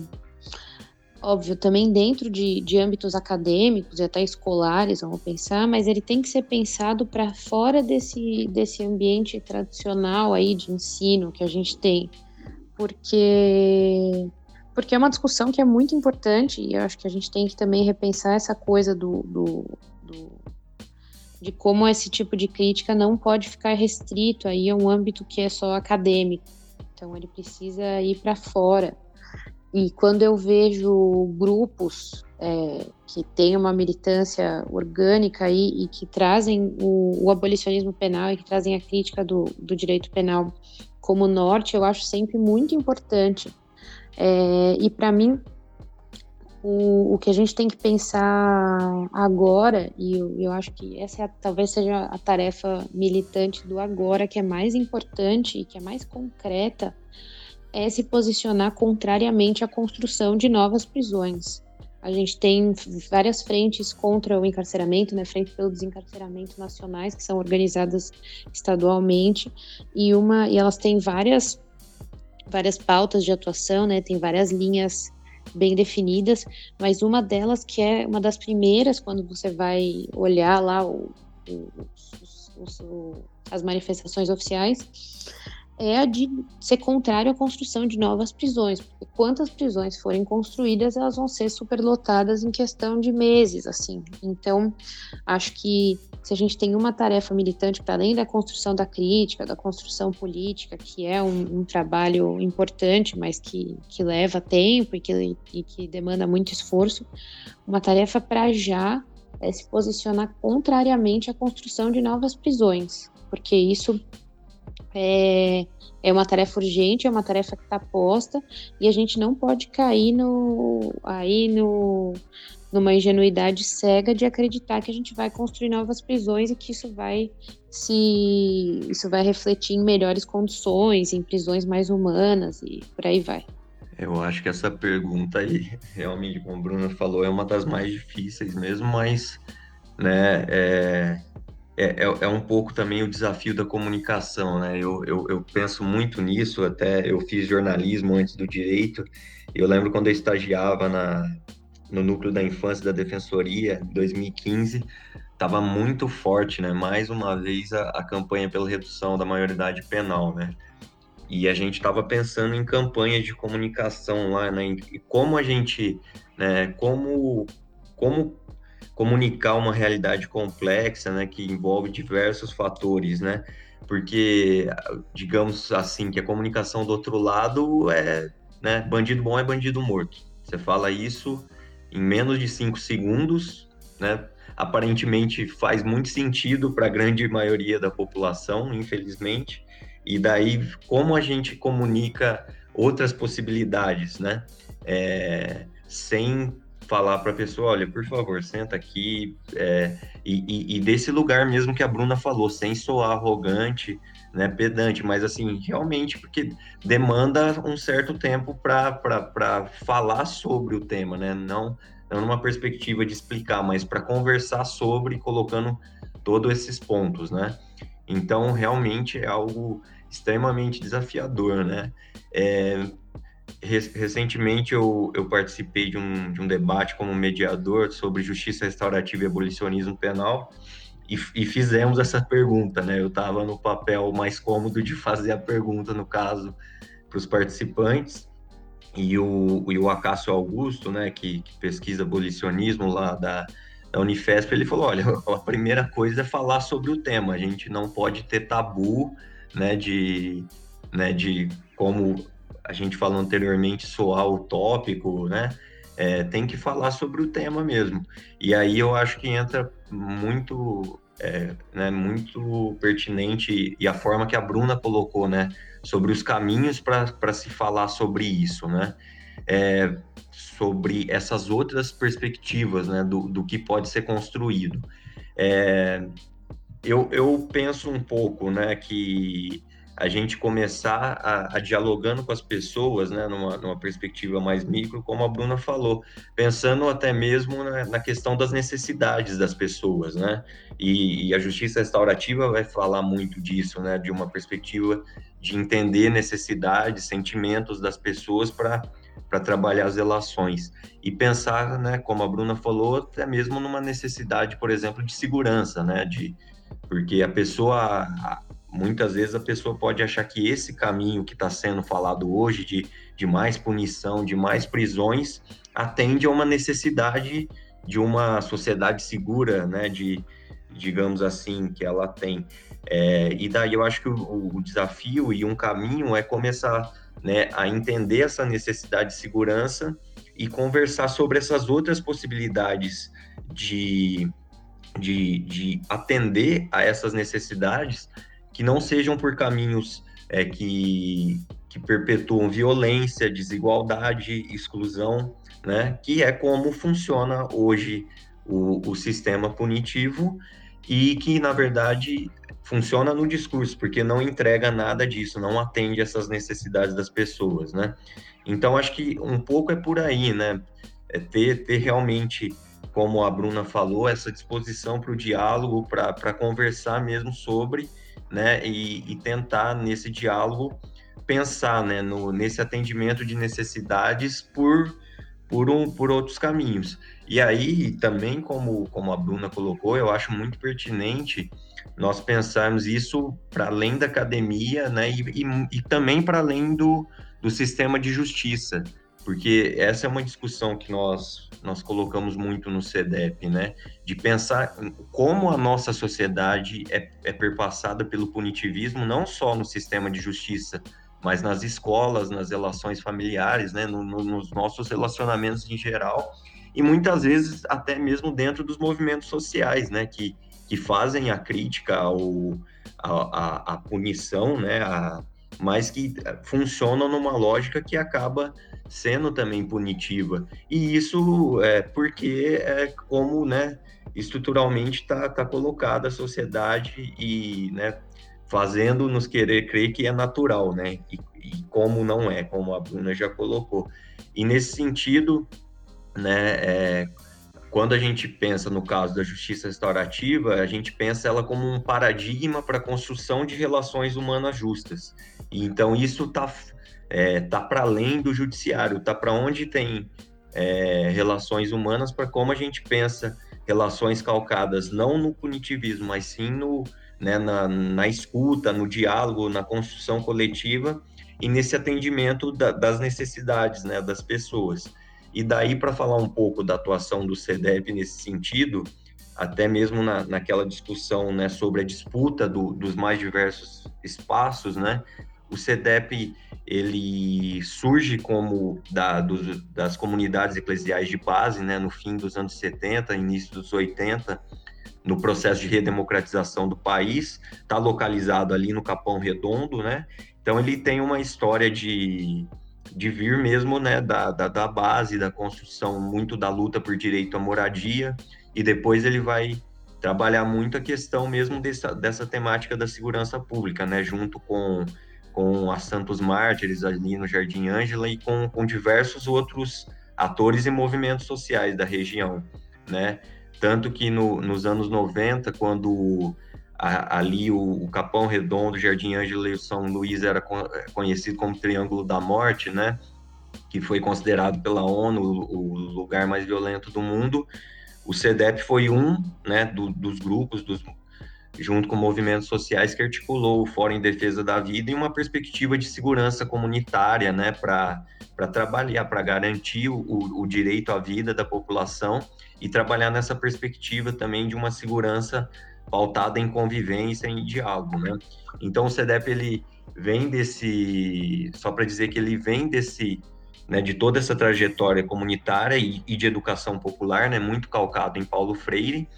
óbvio, também dentro de, de âmbitos acadêmicos e até escolares, vamos pensar, mas ele tem que ser pensado para fora desse, desse ambiente tradicional aí de ensino que a gente tem, porque porque é uma discussão que é muito importante e eu acho que a gente tem que também repensar essa coisa do, do, do, de como esse tipo de crítica não pode ficar restrito aí a um âmbito que é só acadêmico. Então ele precisa ir para fora. E quando eu vejo grupos é, que têm uma militância orgânica aí, e que trazem o, o, abolicionismo penal e que trazem a crítica do, do direito penal como norte, eu acho sempre muito importante. É, e para mim, o, o, que a gente tem que pensar agora, e eu, eu acho que essa é a, talvez seja a tarefa militante do agora, que é mais importante e que é mais concreta, é se posicionar contrariamente à construção de novas prisões. A gente tem várias frentes contra o encarceramento, né, frente pelo desencarceramento nacionais, que são organizadas estadualmente, e uma e elas têm várias várias pautas de atuação, né? Tem várias linhas bem definidas, mas uma delas que é uma das primeiras quando você vai olhar lá o, o, os, as manifestações oficiais é a de ser contrário à construção de novas prisões, porque quantas prisões forem construídas, elas vão ser superlotadas em questão de meses, assim. Então, acho que se a gente tem uma tarefa militante para além da construção da crítica, da construção política, que é um, um trabalho importante, mas que, que leva tempo e que, e que demanda muito esforço, uma tarefa para já é se posicionar contrariamente à construção de novas prisões, porque isso é, é uma tarefa urgente, é uma tarefa que está posta e a gente não pode cair no, aí no, numa ingenuidade cega de acreditar que a gente vai construir novas prisões e que isso vai se isso vai refletir em melhores condições, em prisões mais humanas e por aí vai. Eu acho que essa pergunta aí, realmente, como o Bruno falou, é uma das mais difíceis mesmo, mas né, é, é, é, é um pouco também o desafio da comunicação, né? Eu, eu, eu, penso muito nisso, até eu fiz jornalismo antes do direito. Eu lembro quando eu estagiava na, no núcleo da infância da defensoria, em 2015, estava muito forte, né? Mais uma vez a, a, campanha pela redução da maioridade penal, né? E a gente estava pensando em campanhas de comunicação lá, né? E como a gente, né? Como como comunicar uma realidade complexa, né? Que envolve diversos fatores, né? Porque digamos assim que a comunicação do outro lado é, né? Bandido bom é bandido morto. Você fala isso em menos de cinco segundos, né? Aparentemente faz muito sentido para a grande maioria da população, infelizmente. E daí, como a gente comunica outras possibilidades, né? É, sem falar para a pessoa, olha, por favor, senta aqui, é, e, e, e, desse lugar mesmo que a Bruna falou, sem soar arrogante, né, pedante, mas assim, realmente, porque demanda um certo tempo para falar sobre o tema, né, não, não numa perspectiva de explicar, mas para conversar sobre, colocando todos esses pontos, né. Então, realmente é algo extremamente desafiador, né. É, recentemente eu, eu participei de um, de um debate como mediador sobre justiça restaurativa e abolicionismo penal, e, e, fizemos essa pergunta, né? Eu estava no papel mais cômodo de fazer a pergunta, no caso, para os participantes, e o, e o Acácio Augusto, né, que, que pesquisa abolicionismo lá da, da Unifesp, ele falou, olha, [LAUGHS] a primeira coisa é falar sobre o tema, a gente não pode ter tabu, né, de, né, de como a gente falou anteriormente, soar utópico, né, é, tem que falar sobre o tema mesmo. E aí eu acho que entra muito, é, né, muito pertinente e a forma que a Bruna colocou, né, sobre os caminhos para se falar sobre isso, né, é, sobre essas outras perspectivas, né, do, do que pode ser construído. É, eu, eu penso um pouco, né, que a gente começar a, a, dialogando com as pessoas, né, numa, numa, perspectiva mais micro, como a Bruna falou, pensando até mesmo na, na questão das necessidades das pessoas, né, e, e, a justiça restaurativa vai falar muito disso, né, de uma perspectiva de entender necessidades, sentimentos das pessoas para para trabalhar as relações. E pensar, né, como a Bruna falou, até mesmo numa necessidade, por exemplo, de segurança, né, de porque a pessoa muitas vezes a pessoa pode achar que esse caminho que está sendo falado hoje de, de mais punição, de mais prisões, atende a uma necessidade de uma sociedade segura, né, de, digamos assim, que ela tem. É, e daí eu acho que o, o, desafio e um caminho é começar né, a entender essa necessidade de segurança e conversar sobre essas outras possibilidades de, de, de atender a essas necessidades que não sejam por caminhos é, que, que perpetuam violência, desigualdade, exclusão, né? Que é como funciona hoje o, o sistema punitivo e que, na verdade, funciona no discurso, porque não entrega nada disso, não atende essas necessidades das pessoas, né? Então, acho que um pouco é por aí, né? É ter, ter realmente, como a Bruna falou, essa disposição para o diálogo, para conversar mesmo sobre né, e, e tentar nesse diálogo pensar, né, no, nesse atendimento de necessidades por por, um, por outros caminhos. E aí, também, como, como a Bruna colocou, eu acho muito pertinente nós pensarmos isso para além da academia, né, e, e, e também para além do, do sistema de justiça, porque essa é uma discussão que nós, nós colocamos muito no CEDEP, né, de pensar como a nossa sociedade é, é perpassada pelo punitivismo, não só no sistema de justiça, mas nas escolas, nas relações familiares, né, no, no, nos nossos relacionamentos em geral, e muitas vezes até mesmo dentro dos movimentos sociais, né, que, que fazem a crítica ao, a, a, a punição, né, a, mas que funcionam numa lógica que acaba sendo também punitiva. E isso é porque é como, né, estruturalmente está tá colocada a sociedade e, né, fazendo nos querer crer que é natural, né, e, e como não é, como a Bruna já colocou. E nesse sentido, né? É, quando a gente pensa no caso da justiça restaurativa, a gente pensa ela como um paradigma para a construção de relações humanas justas. E, então isso está é, tá para além do judiciário, está para onde tem é, relações humanas, para como a gente pensa relações calcadas não no punitivismo, mas sim no, né, na, na escuta, no diálogo, na construção coletiva e nesse atendimento da, das necessidades né, das pessoas. E daí, para falar um pouco da atuação do CEDEP nesse sentido, até mesmo na, naquela discussão né, sobre a disputa do, dos mais diversos espaços, né, o CEDEP ele surge como da, dos, das comunidades eclesiais de base, né, no fim dos anos 70, início dos 80, no processo de redemocratização do país, está localizado ali no Capão Redondo, né? Então ele tem uma história de de vir mesmo né, da, da, da, base, da construção, muito da luta por direito à moradia, e depois ele vai trabalhar muito a questão mesmo dessa, dessa temática da segurança pública, né, junto com, com a Santos Mártires ali no Jardim Ângela e com, com diversos outros atores e movimentos sociais da região, né, tanto que no, nos anos 90, quando a, ali o, o, Capão Redondo, Jardim Ângelo e São Luís era é, conhecido como Triângulo da Morte, né? Que foi considerado pela ONU o, o lugar mais violento do mundo. O CEDEP foi um, né, do, dos grupos, dos, junto com movimentos sociais que articulou o Fórum em Defesa da Vida em uma perspectiva de segurança comunitária, né, para trabalhar, para garantir o, o direito à vida da população e trabalhar nessa perspectiva também de uma segurança pautada em convivência, em diálogo, né? Então o CEDEP ele vem desse, só para dizer que ele vem desse, né, de toda essa trajetória comunitária e, e, de educação popular, né, muito calcado em Paulo Freire,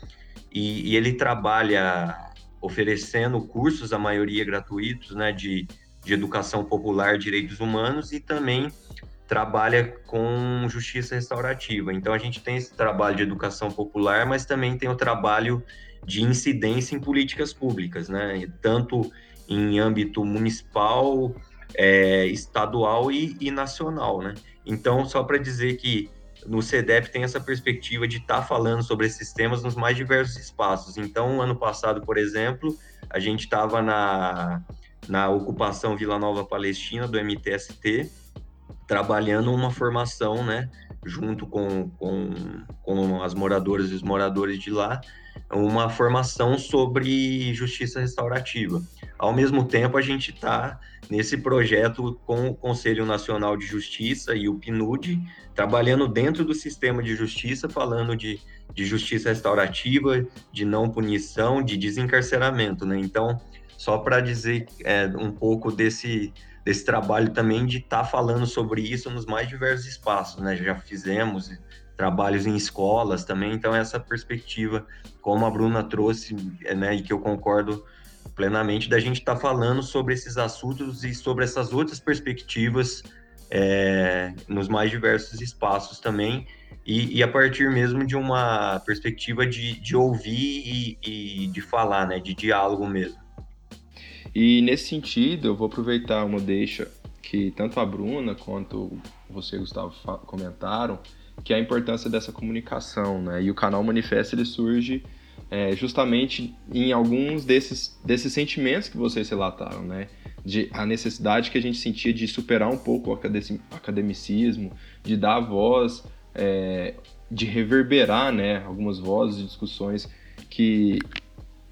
e, e ele trabalha oferecendo cursos, a maioria gratuitos, né, de, de educação popular, direitos humanos e também trabalha com justiça restaurativa. Então a gente tem esse trabalho de educação popular, mas também tem o trabalho de incidência em políticas públicas, né? Tanto em âmbito municipal, é, estadual e, e, nacional, né? Então, só para dizer que no CEDEP tem essa perspectiva de estar tá falando sobre esses temas nos mais diversos espaços. Então, ano passado, por exemplo, a gente estava na, na ocupação Vila Nova Palestina do MTST, trabalhando uma formação, né, junto com, com, com as moradoras e os moradores de lá, uma formação sobre justiça restaurativa. Ao mesmo tempo, a gente está nesse projeto com o Conselho Nacional de Justiça e o PNUD, trabalhando dentro do sistema de justiça, falando de, de justiça restaurativa, de não punição, de desencarceramento. Né? Então, só para dizer é, um pouco desse, desse trabalho também de estar tá falando sobre isso nos mais diversos espaços. Né? Já fizemos trabalhos em escolas também, então essa perspectiva, como a Bruna trouxe, né, e que eu concordo plenamente, da gente estar tá falando sobre esses assuntos e sobre essas outras perspectivas é, nos mais diversos espaços também, e, e, a partir mesmo de uma perspectiva de, de ouvir e, e de falar, né, de diálogo mesmo. E nesse sentido, eu vou aproveitar uma deixa que tanto a Bruna quanto você, Gustavo, comentaram, que é a importância dessa comunicação, né? E o canal Manifesto ele surge é, justamente em alguns desses, desses sentimentos que vocês relataram, né? De a necessidade que a gente sentia de superar um pouco o academicismo, de dar voz, é, de reverberar, né, algumas vozes e discussões que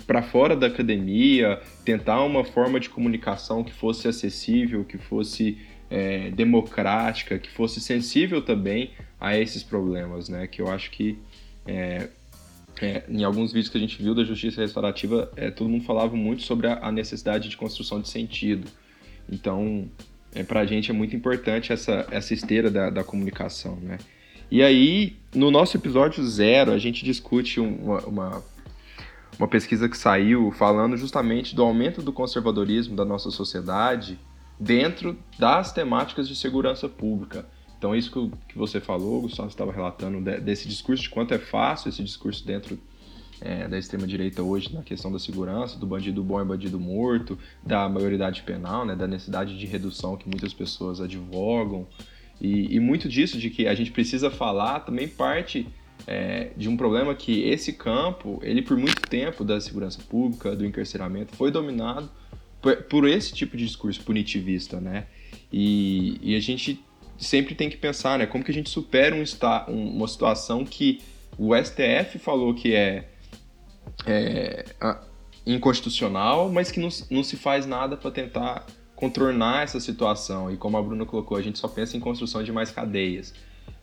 para fora da academia, tentar uma forma de comunicação que fosse acessível, que fosse é, democrática, que fosse sensível também a esses problemas, né? Que eu acho que é, é, em alguns vídeos que a gente viu da justiça restaurativa, é, todo mundo falava muito sobre a, a, necessidade de construção de sentido. Então, é, para a gente é muito importante essa, essa esteira da, da comunicação, né? E aí, no nosso episódio zero, a gente discute uma, uma, uma pesquisa que saiu falando justamente do aumento do conservadorismo da nossa sociedade dentro das temáticas de segurança pública. Então, isso que, você falou, Gustavo estava relatando, desse discurso de quanto é fácil esse discurso dentro é, da extrema-direita hoje na questão da segurança, do bandido bom e bandido morto, da maioridade penal, né, da necessidade de redução que muitas pessoas advogam. E, e muito disso de que a gente precisa falar também parte é, de um problema que esse campo, ele por muito tempo da segurança pública, do encarceramento, foi dominado por, por esse tipo de discurso punitivista, né? E, e, a gente sempre tem que pensar, né? Como que a gente supera um, uma situação que o STF falou que é, é inconstitucional, mas que não, não se faz nada para tentar contornar essa situação. E como a Bruna colocou, a gente só pensa em construção de mais cadeias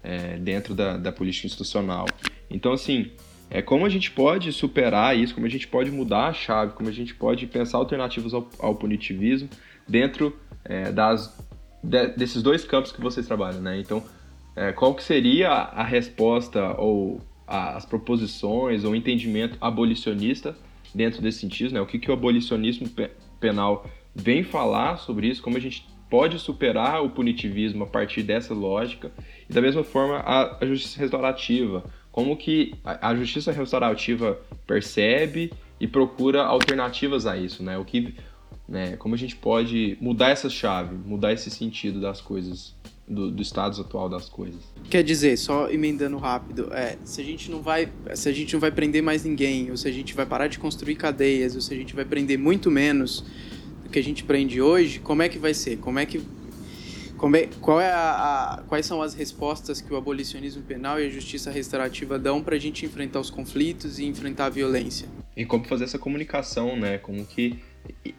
é, dentro da, da política institucional. Então, assim, é como a gente pode superar isso, como a gente pode mudar a chave, como a gente pode pensar alternativas ao, ao punitivismo dentro é, das, de, desses dois campos que vocês trabalham, né? Então, é, qual que seria a resposta ou a, as proposições ou entendimento abolicionista dentro desse sentido, né? O que, que o abolicionismo pe penal vem falar sobre isso, como a gente pode superar o punitivismo a partir dessa lógica e da mesma forma a, a justiça restaurativa, como que a, a, justiça restaurativa percebe e procura alternativas a isso, né? O que, né? Como a gente pode mudar essa chave, mudar esse sentido das coisas, do, do status atual das coisas. Quer dizer, só emendando rápido, é, se a gente não vai, se a gente não vai prender mais ninguém, ou se a gente vai parar de construir cadeias, ou se a gente vai prender muito menos do que a gente prende hoje, como é que vai ser? Como é que é, qual é a, a, quais são as respostas que o abolicionismo penal e a justiça restaurativa dão para a gente enfrentar os conflitos e enfrentar a violência? E como fazer essa comunicação, né? Como que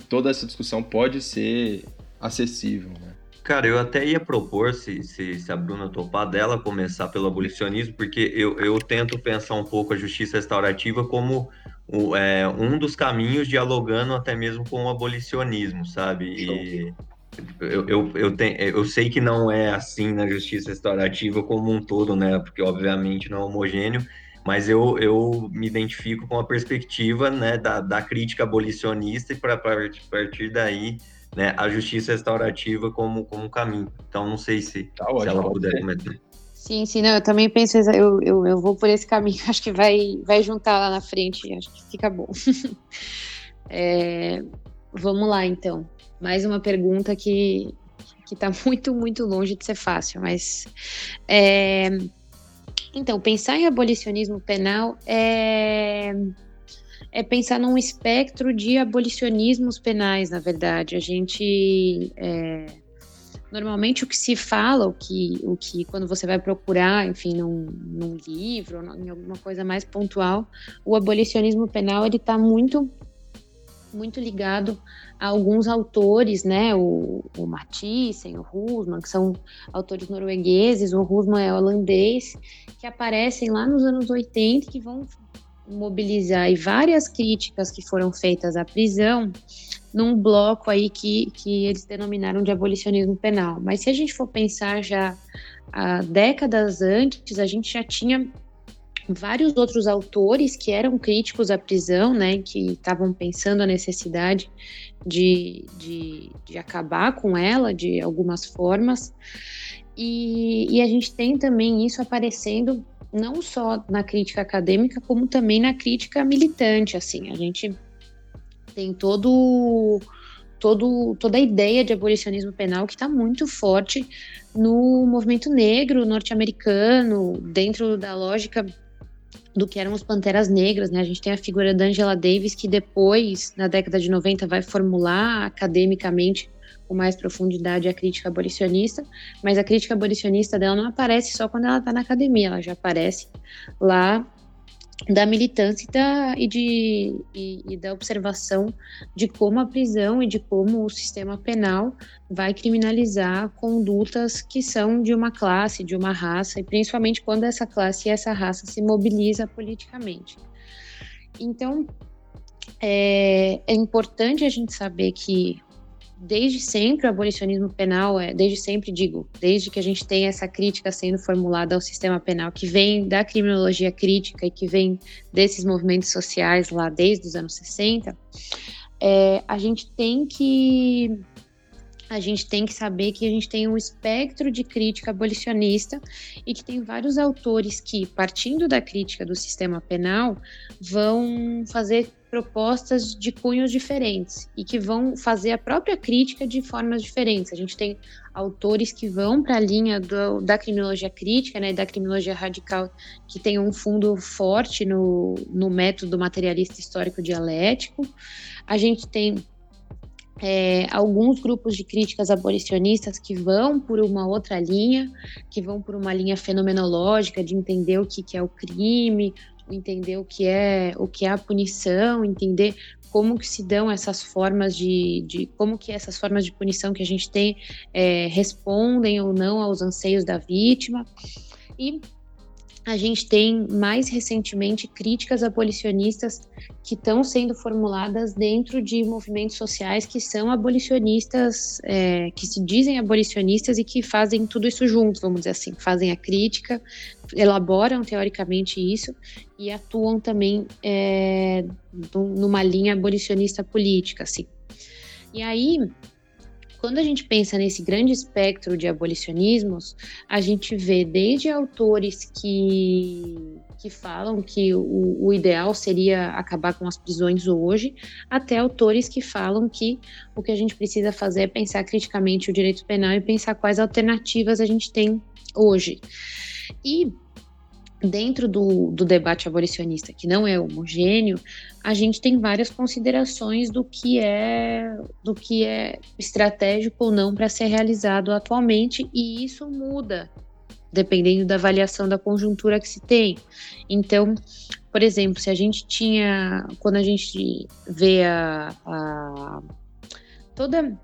toda essa discussão pode ser acessível, né? Cara, eu até ia propor, se, se, se, a Bruna topar dela, começar pelo abolicionismo, porque eu, eu tento pensar um pouco a justiça restaurativa como o, é, um dos caminhos dialogando até mesmo com o abolicionismo, sabe? E, eu, eu, eu, tenho, eu sei que não é assim na justiça restaurativa como um todo, né? Porque obviamente não é homogêneo, mas eu, eu me identifico com a perspectiva né, da, da crítica abolicionista e para partir daí né, a justiça restaurativa como, como caminho. Então não sei se, tá se ela puder comentar. Sim, sim, não, eu também penso, eu, eu, eu vou por esse caminho, [LAUGHS] acho que vai, vai juntar lá na frente, acho que fica bom. [LAUGHS] é, vamos lá então mais uma pergunta que que está [LAUGHS] muito, muito longe de ser fácil, mas é, então pensar em abolicionismo penal é é pensar num espectro de abolicionismos penais, na verdade. A gente é, normalmente o que se fala, o que, o que quando você vai procurar, enfim, num, num livro, em alguma coisa mais pontual, o abolicionismo penal ele está muito muito ligado alguns autores, né, o, o Mathiesen, o Husman, que são autores noruegueses, o Husman é holandês, que aparecem lá nos anos 80 que vão mobilizar e várias críticas que foram feitas à prisão num bloco aí que, que eles denominaram de abolicionismo penal. Mas se a gente for pensar já há décadas antes, a gente já tinha vários outros autores que eram críticos à prisão, né, que estavam pensando a necessidade de, de, de, acabar com ela de algumas formas. E, e a gente tem também isso aparecendo não só na crítica acadêmica, como também na crítica militante. Assim, a gente tem todo, todo, toda a ideia de abolicionismo penal que está muito forte no movimento negro norte-americano, dentro da lógica do que eram os Panteras Negras, né? A gente tem a figura da Angela Davis, que depois, na década de 90, vai formular academicamente com mais profundidade a crítica abolicionista, mas a crítica abolicionista dela não aparece só quando ela está na academia, ela já aparece lá da militância e da, e, de, e, e, da observação de como a prisão e de como o sistema penal vai criminalizar condutas que são de uma classe, de uma raça, e principalmente quando essa classe e essa raça se mobiliza politicamente. Então, é, é importante a gente saber que desde sempre o abolicionismo penal é, desde sempre digo, desde que a gente tem essa crítica sendo formulada ao sistema penal que vem da criminologia crítica e que vem desses movimentos sociais lá desde os anos 60, é, a gente tem que a gente tem que saber que a gente tem um espectro de crítica abolicionista e que tem vários autores que, partindo da crítica do sistema penal, vão fazer propostas de cunhos diferentes e que vão fazer a própria crítica de formas diferentes. A gente tem autores que vão para a linha do, da criminologia crítica, né, da criminologia radical, que tem um fundo forte no, no método materialista histórico dialético. A gente tem é, alguns grupos de críticas abolicionistas que vão por uma outra linha, que vão por uma linha fenomenológica de entender o que, que é o crime, entender o que é o que é a punição, entender como que se dão essas formas de, de como que essas formas de punição que a gente tem é, respondem ou não aos anseios da vítima. E a gente tem mais recentemente críticas abolicionistas que estão sendo formuladas dentro de movimentos sociais que são abolicionistas, é, que se dizem abolicionistas e que fazem tudo isso junto, vamos dizer assim, fazem a crítica, elaboram teoricamente isso e atuam também é, numa linha abolicionista política, assim. E aí quando a gente pensa nesse grande espectro de abolicionismos, a gente vê desde autores que, que falam que o, o ideal seria acabar com as prisões hoje, até autores que falam que o que a gente precisa fazer é pensar criticamente o direito penal e pensar quais alternativas a gente tem hoje. E dentro do, do, debate abolicionista, que não é homogêneo, a gente tem várias considerações do que é do que é estratégico ou não para ser realizado atualmente, e isso muda dependendo da avaliação da conjuntura que se tem. Então, por exemplo, se a gente tinha, quando a gente vê a, a toda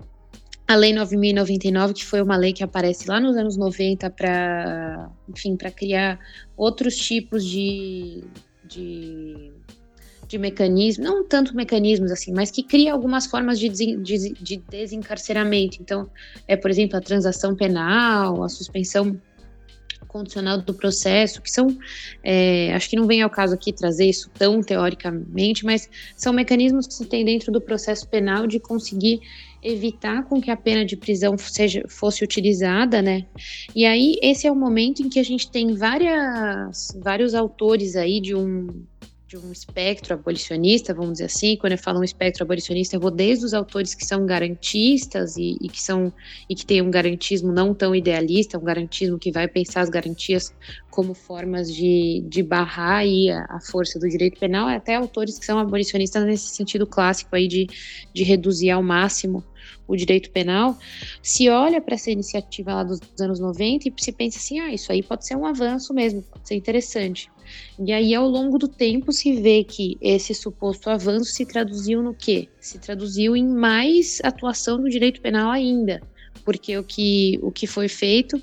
a Lei 9.099, que foi uma lei que aparece lá nos anos 90 para, enfim, para criar outros tipos de, de, de mecanismos, não tanto mecanismos assim, mas que cria algumas formas de, de, de desencarceramento. Então, é, por exemplo, a transação penal, a suspensão condicional do processo, que são, é, acho que não vem ao caso aqui trazer isso tão teoricamente, mas são mecanismos que se tem dentro do processo penal de conseguir evitar com que a pena de prisão seja, fosse utilizada, né? E aí esse é o momento em que a gente tem várias, vários autores aí de um de um espectro abolicionista, vamos dizer assim. Quando eu falo um espectro abolicionista, eu vou desde os autores que são garantistas e, e que são e que têm um garantismo não tão idealista, um garantismo que vai pensar as garantias como formas de, de barrar aí a, a força do direito penal, até autores que são abolicionistas nesse sentido clássico aí de, de reduzir ao máximo o direito penal, se olha para essa iniciativa lá dos anos 90 e se pensa assim, ah, isso aí pode ser um avanço mesmo, pode ser interessante. E aí, ao longo do tempo, se vê que esse suposto avanço se traduziu no quê? Se traduziu em mais atuação do direito penal ainda, porque o que, o que foi feito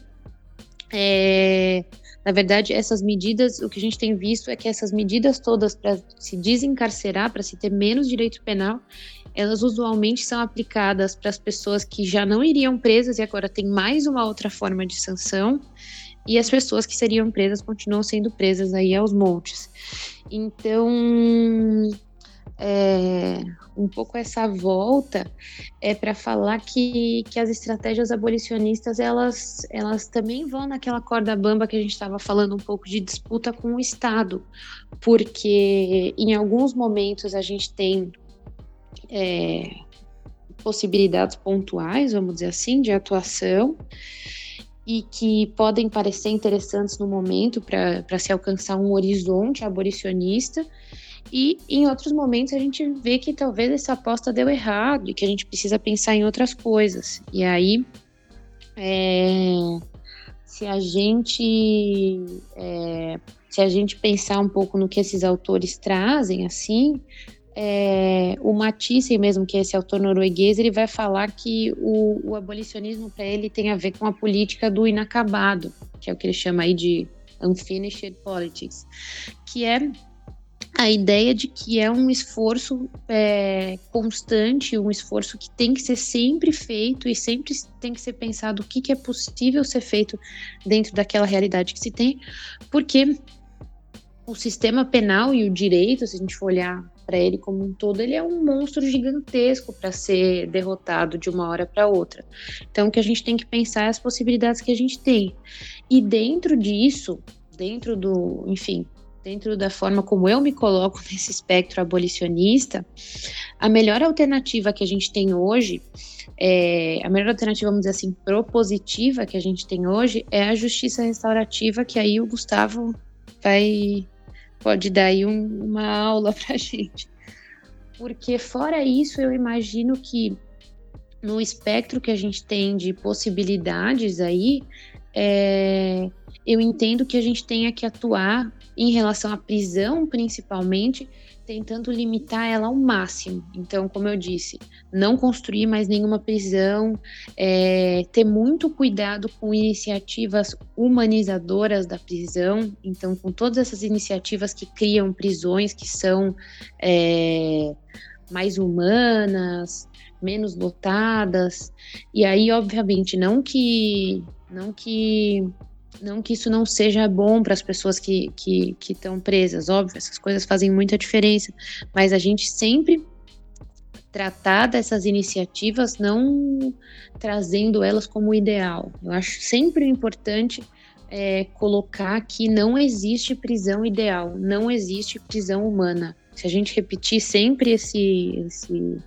é. Na verdade, essas medidas, o que a gente tem visto é que essas medidas todas para se desencarcerar, para se ter menos direito penal, elas usualmente são aplicadas para as pessoas que já não iriam presas e agora tem mais uma outra forma de sanção e as pessoas que seriam presas continuam sendo presas aí aos montes. Então, é, um pouco essa volta é para falar que, que as estratégias abolicionistas elas, elas também vão naquela corda bamba que a gente estava falando um pouco de disputa com o Estado, porque em alguns momentos a gente tem é, possibilidades pontuais, vamos dizer assim, de atuação e que podem parecer interessantes no momento para se alcançar um horizonte abolicionista. E em outros momentos a gente vê que talvez essa aposta deu errado e que a gente precisa pensar em outras coisas. E aí, é, se a gente é, se a gente pensar um pouco no que esses autores trazem, assim, é, o Matisse, mesmo que é esse autor norueguês, ele vai falar que o, o abolicionismo para ele tem a ver com a política do inacabado, que é o que ele chama aí de unfinished politics, que é a ideia de que é um esforço é, constante, um esforço que tem que ser sempre feito e sempre tem que ser pensado o que, que é possível ser feito dentro daquela realidade que se tem, porque o sistema penal e o direito, se a gente for olhar para ele como um todo, ele é um monstro gigantesco para ser derrotado de uma hora para outra. Então, o que a gente tem que pensar é as possibilidades que a gente tem. E dentro disso, dentro do, enfim, dentro da forma como eu me coloco [LAUGHS] nesse espectro abolicionista, a melhor alternativa que a gente tem hoje, é, a melhor alternativa, vamos dizer assim, propositiva que a gente tem hoje é a justiça restaurativa, que aí o Gustavo vai pode dar aí um, uma aula [LAUGHS] para gente. Porque fora isso, eu imagino que no espectro que a gente tem de possibilidades aí, é, eu entendo que a gente tenha que atuar em relação à prisão, principalmente, tentando limitar ela ao máximo. Então, como eu disse, não construir mais nenhuma prisão, é, ter muito cuidado com iniciativas humanizadoras da prisão. Então, com todas essas iniciativas que criam prisões que são é, mais humanas, menos lotadas. E aí, obviamente, não que não que não que isso não seja bom para as pessoas que estão que, que presas, óbvio, essas coisas fazem muita diferença, mas a gente sempre tratar dessas iniciativas não trazendo elas como ideal. Eu acho sempre importante é, colocar que não existe prisão ideal, não existe prisão humana. Se a gente repetir sempre esse, esse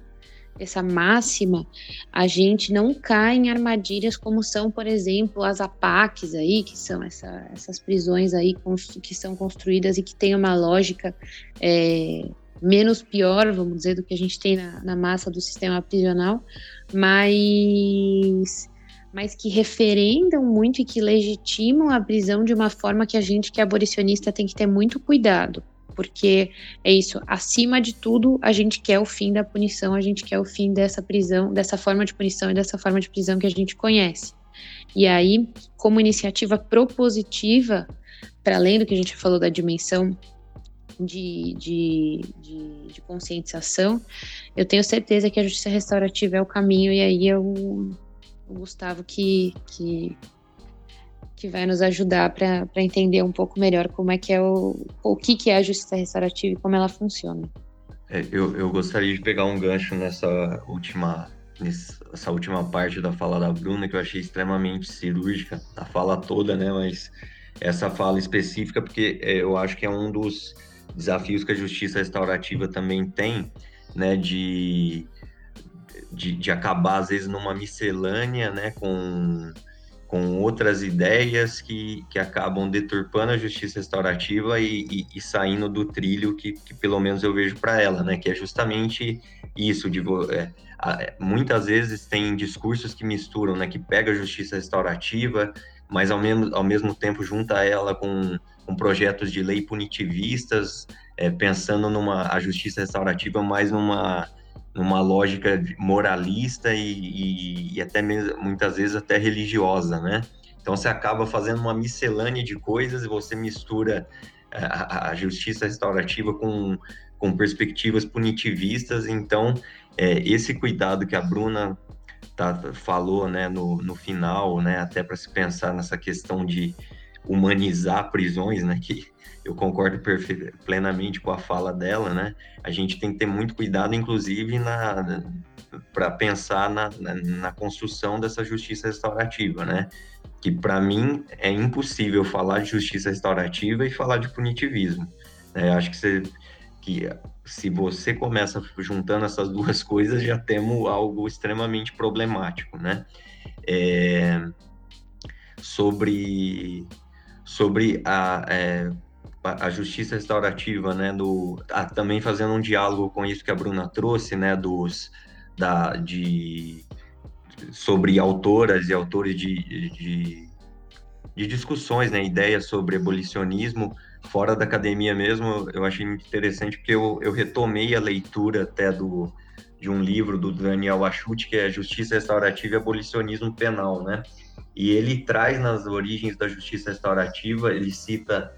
essa máxima, a gente não cai em armadilhas como são, por exemplo, as APACs aí, que são essa, essas prisões aí que são construídas e que têm uma lógica é, menos pior, vamos dizer, do que a gente tem na, na massa do sistema prisional, mas mas que referendam muito e que legitimam a prisão de uma forma que a gente que é abolicionista tem que ter muito cuidado porque é isso, acima de tudo, a gente quer o fim da punição, a gente quer o fim dessa prisão, dessa forma de punição e dessa forma de prisão que a gente conhece. E aí, como iniciativa propositiva, para além do que a gente falou da dimensão de, de, de, de, conscientização, eu tenho certeza que a justiça restaurativa é o caminho, e aí eu, o Gustavo que, que que vai nos ajudar para entender um pouco melhor como é que é o, o que, que é a justiça restaurativa e como ela funciona. É, eu, eu gostaria de pegar um gancho nessa última, nessa última parte da fala da Bruna, que eu achei extremamente cirúrgica, a fala toda, né? Mas essa fala específica, porque é, eu acho que é um dos desafios que a justiça restaurativa também tem, né? De, de, de acabar, às vezes, numa miscelânea, né? Com com outras ideias que, que acabam deturpando a justiça restaurativa e, e, e saindo do trilho que, que, pelo menos eu vejo para ela, né? Que é justamente isso de é, é, muitas vezes tem discursos que misturam, né? Que pega a justiça restaurativa, mas ao mesmo, ao mesmo tempo junta ela com, com projetos de lei punitivistas, é, pensando numa a justiça restaurativa mais numa numa lógica moralista e, e, e, até mesmo, muitas vezes até religiosa, né? Então você acaba fazendo uma miscelânea de coisas e você mistura eh, a, a justiça restaurativa com, com perspectivas punitivistas. Então é, esse cuidado que a Bruna tá, falou, né, no, no final, né, até para se pensar nessa questão de humanizar prisões, né, que eu concordo plenamente com a fala dela, né? A gente tem que ter muito cuidado, inclusive, na, para pensar na, na, na, construção dessa justiça restaurativa, né? Que para mim é impossível falar de justiça restaurativa e falar de punitivismo. Né? Acho que, você, que se você começa juntando essas duas [LAUGHS] coisas, já temos algo extremamente problemático, né? É... sobre, sobre a, é, a justiça restaurativa, né, do, ah, também fazendo um diálogo com isso que a Bruna trouxe, né, dos, da, de, sobre autoras e autores de, de, de discussões, né, ideias sobre abolicionismo fora da academia mesmo, eu achei muito interessante porque eu, eu retomei a leitura até do, de um livro do Daniel Achuti, que é Justiça Restaurativa e Abolicionismo Penal, né, e ele traz nas origens da justiça restaurativa, ele cita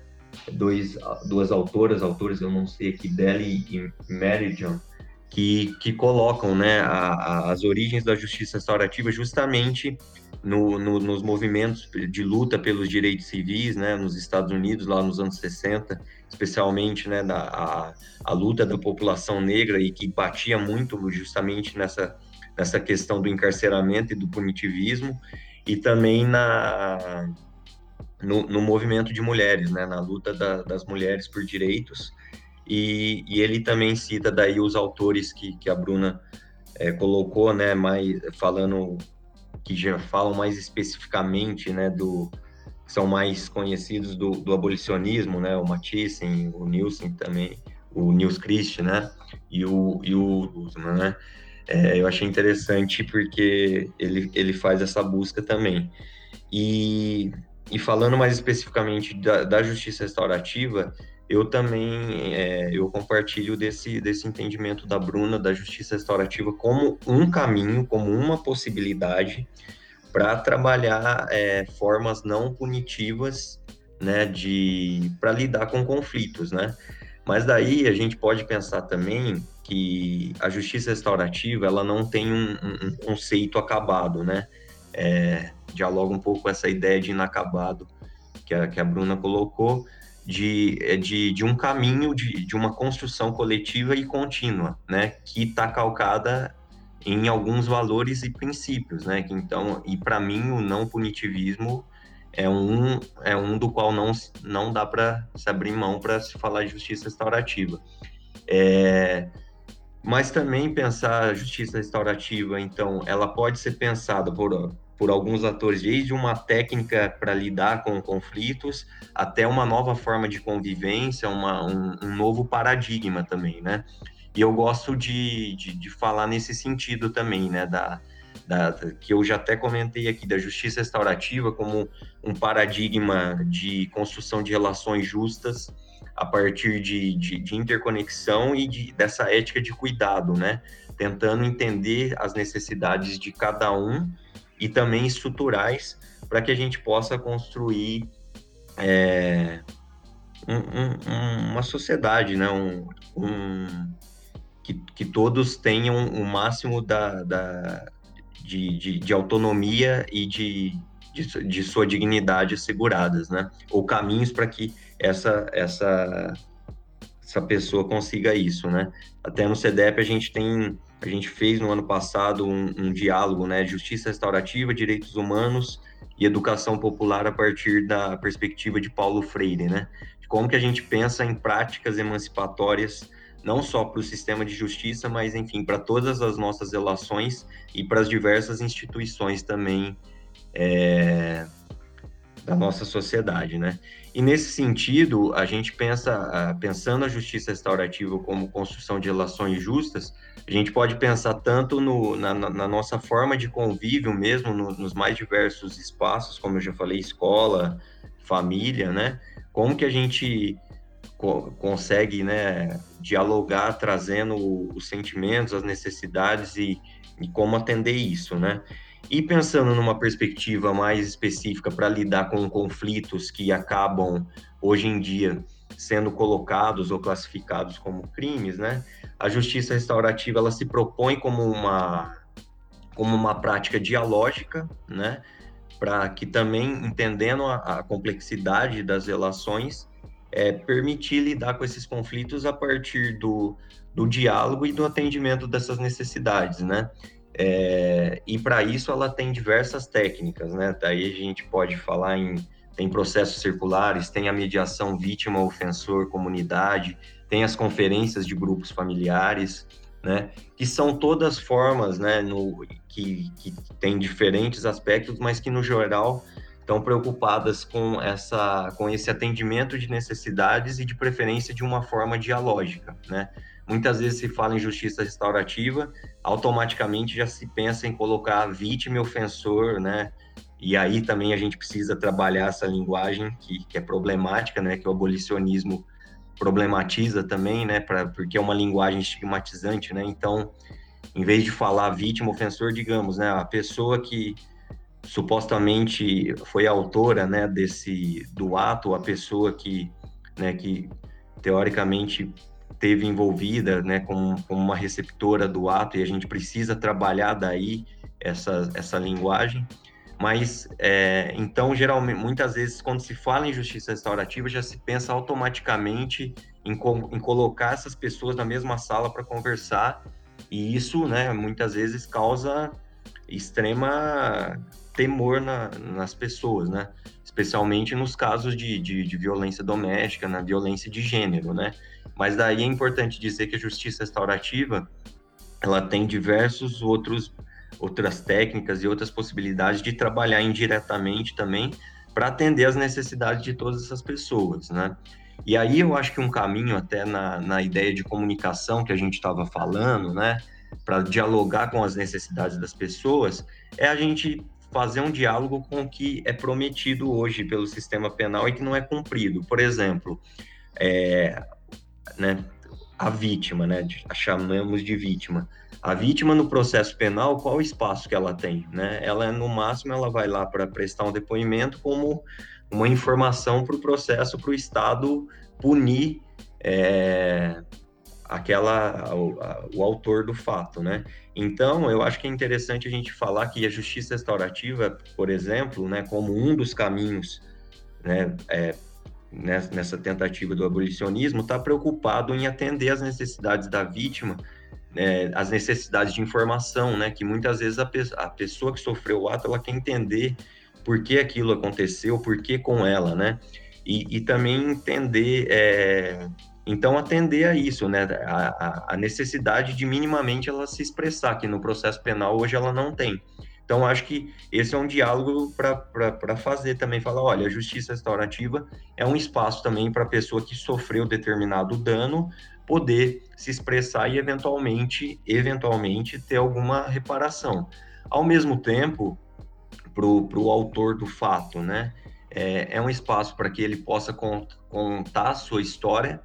dois, duas autoras, autores eu não sei aqui, Deli e Meridian, que, que colocam né, a, a, as origens da justiça restaurativa justamente no, no, nos movimentos de luta pelos direitos civis, né, nos Estados Unidos, lá nos anos 60, especialmente né, da, a, a luta da população negra e que batia muito justamente nessa, nessa questão do encarceramento e do punitivismo, e também na, no, no movimento de mulheres, né, na luta da, das mulheres por direitos. E, e, ele também cita daí os autores que, que a Bruna é, colocou, né, mais falando que já falam mais especificamente, né, do são mais conhecidos do, do abolicionismo, né, o Mathiesen, o Nielsen também, o Nils Christ, né, e o e o né. É, eu achei interessante porque ele, ele faz essa busca também. E e falando mais especificamente da, da justiça restaurativa, eu também é, eu compartilho desse, desse entendimento da Bruna da justiça restaurativa como um caminho, como uma possibilidade para trabalhar é, formas não punitivas, né, de para lidar com conflitos, né? Mas daí a gente pode pensar também que a justiça restaurativa ela não tem um, um conceito acabado, né? É, dialoga um pouco com essa ideia de inacabado que a, que a Bruna colocou, de, é de, de um caminho de, de uma construção coletiva e contínua, né, que está calcada em alguns valores e princípios, né, que então, e para mim o não punitivismo é um, é um do qual não, não dá para se abrir mão para se falar de justiça restaurativa. É, mas também pensar a justiça restaurativa, então, ela pode ser pensada por por alguns atores, desde uma técnica para lidar com conflitos até uma nova forma de convivência, uma, um, um novo paradigma também, né? E eu gosto de, de, de, falar nesse sentido também, né? Da, da, que eu já até comentei aqui, da justiça restaurativa como um paradigma de construção de relações justas a partir de, de, de interconexão e de, dessa ética de cuidado, né? Tentando entender as necessidades de cada um e também estruturais para que a gente possa construir é, um, um, uma sociedade, né? Um, que, que, todos tenham o máximo da, da de, de, de, autonomia e de, de, de, sua dignidade asseguradas, né? Ou caminhos para que essa, essa, essa pessoa consiga isso, né? Até no CDEP a gente tem a gente fez no ano passado um, um diálogo, né, justiça restaurativa, direitos humanos e educação popular a partir da perspectiva de Paulo Freire, né? De como que a gente pensa em práticas emancipatórias não só para o sistema de justiça, mas enfim para todas as nossas relações e para as diversas instituições também é, da nossa sociedade, né? E nesse sentido, a gente pensa, pensando a justiça restaurativa como construção de relações justas, a gente pode pensar tanto no, na, na, nossa forma de convívio mesmo, no, nos mais diversos espaços, como eu já falei, escola, família, né? Como que a gente co consegue, né, dialogar, trazendo os sentimentos, as necessidades e, e como atender isso, né? E pensando numa perspectiva mais específica para lidar com conflitos que acabam hoje em dia sendo colocados ou classificados como crimes, né? A justiça restaurativa ela se propõe como uma como uma prática dialógica, né? Para que também entendendo a, a, complexidade das relações, é, permitir lidar com esses conflitos a partir do, do diálogo e do atendimento dessas necessidades, né? É, e para isso ela tem diversas técnicas, né? Daí a gente pode falar em tem processos circulares, tem a mediação vítima, ofensor, comunidade, tem as conferências de grupos familiares, né? Que são todas formas, né? No, que, que tem diferentes aspectos, mas que no geral estão preocupadas com essa com esse atendimento de necessidades e de preferência de uma forma dialógica, né? Muitas vezes se fala em justiça restaurativa, automaticamente já se pensa em colocar vítima e ofensor, né? E aí também a gente precisa trabalhar essa linguagem que, que é problemática, né? Que o abolicionismo problematiza também, né? Pra, porque é uma linguagem estigmatizante, né? Então, em vez de falar vítima, ofensor, digamos, né? A pessoa que supostamente foi autora, né? Desse do ato, a pessoa que, né? Que teoricamente teve envolvida, né? Como, como uma receptora do ato e a gente precisa trabalhar daí essa essa linguagem. Mas, é, então, geralmente, muitas vezes, quando se fala em justiça restaurativa, já se pensa automaticamente em, em colocar essas pessoas na mesma sala para conversar, e isso, né, muitas vezes causa extrema temor na, nas pessoas, né? Especialmente nos casos de, de, de, violência doméstica, na violência de gênero, né? Mas daí é importante dizer que a justiça restaurativa ela tem diversos outros outras técnicas e outras possibilidades de trabalhar indiretamente também para atender as necessidades de todas essas pessoas, né? E aí eu acho que um caminho até na, na ideia de comunicação que a gente estava falando, né, para dialogar com as necessidades das pessoas, é a gente fazer um diálogo com o que é prometido hoje pelo sistema penal e que não é cumprido. Por exemplo, é, né, a vítima, né, a chamamos de vítima. A vítima no processo penal, qual o espaço que ela tem? Né? Ela, no máximo, ela vai lá para prestar um depoimento como uma informação para o processo, para o Estado punir é, aquela o, a, o, autor do fato, né? Então, eu acho que é interessante a gente falar que a justiça restaurativa, por exemplo, né, como um dos caminhos, né, é, nessa tentativa do abolicionismo, está preocupado em atender às necessidades da vítima é, as necessidades de informação, né? Que muitas vezes a, pe a, pessoa que sofreu o ato ela quer entender por que aquilo aconteceu, por que com ela, né? E, e também entender, é, então atender a isso, né? A, a, necessidade de minimamente ela se expressar, que no processo penal hoje ela não tem. Então, acho que esse é um diálogo para fazer também, falar, olha, a justiça restaurativa é um espaço também para a pessoa que sofreu determinado dano poder se expressar e eventualmente, eventualmente ter alguma reparação. Ao mesmo tempo, para o autor do fato, né, é, é um espaço para que ele possa cont, contar a sua história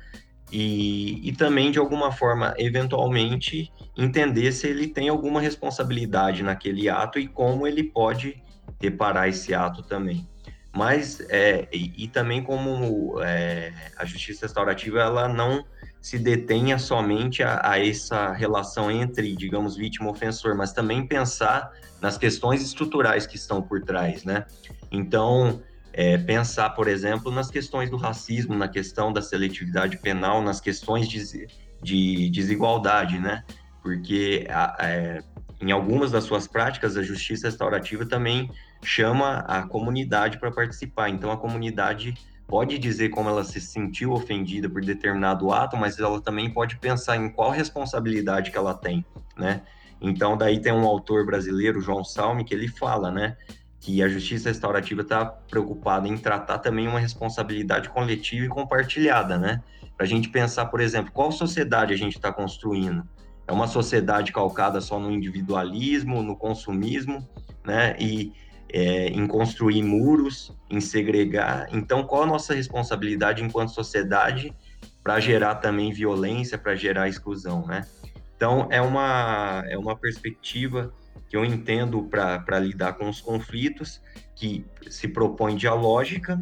e, e também, de alguma forma, eventualmente, entender se ele tem alguma responsabilidade naquele ato e como ele pode reparar esse ato também mas é, e, e, também como é, a justiça restaurativa ela não se detenha somente a, a, essa relação entre, digamos, vítima ofensor, mas também pensar nas questões estruturais que estão por trás, né? Então, é, pensar, por exemplo, nas questões do racismo, na questão da seletividade penal, nas questões de, de desigualdade, né? Porque é, em algumas das suas práticas, a justiça restaurativa também chama a comunidade para participar. Então, a comunidade pode dizer como ela se sentiu ofendida por determinado ato, mas ela também pode pensar em qual responsabilidade que ela tem, né? Então, daí tem um autor brasileiro, João Salme, que ele fala, né, que a justiça restaurativa está preocupada em tratar também uma responsabilidade coletiva e compartilhada, né? Para a gente pensar, por exemplo, qual sociedade a gente está construindo? É uma sociedade calcada só no individualismo, no consumismo, né? E é, em construir muros, em segregar. Então, qual a nossa responsabilidade enquanto sociedade para gerar também violência, para gerar exclusão, né? Então, é uma, é uma perspectiva que eu entendo para lidar com os conflitos, que se propõe dialógica,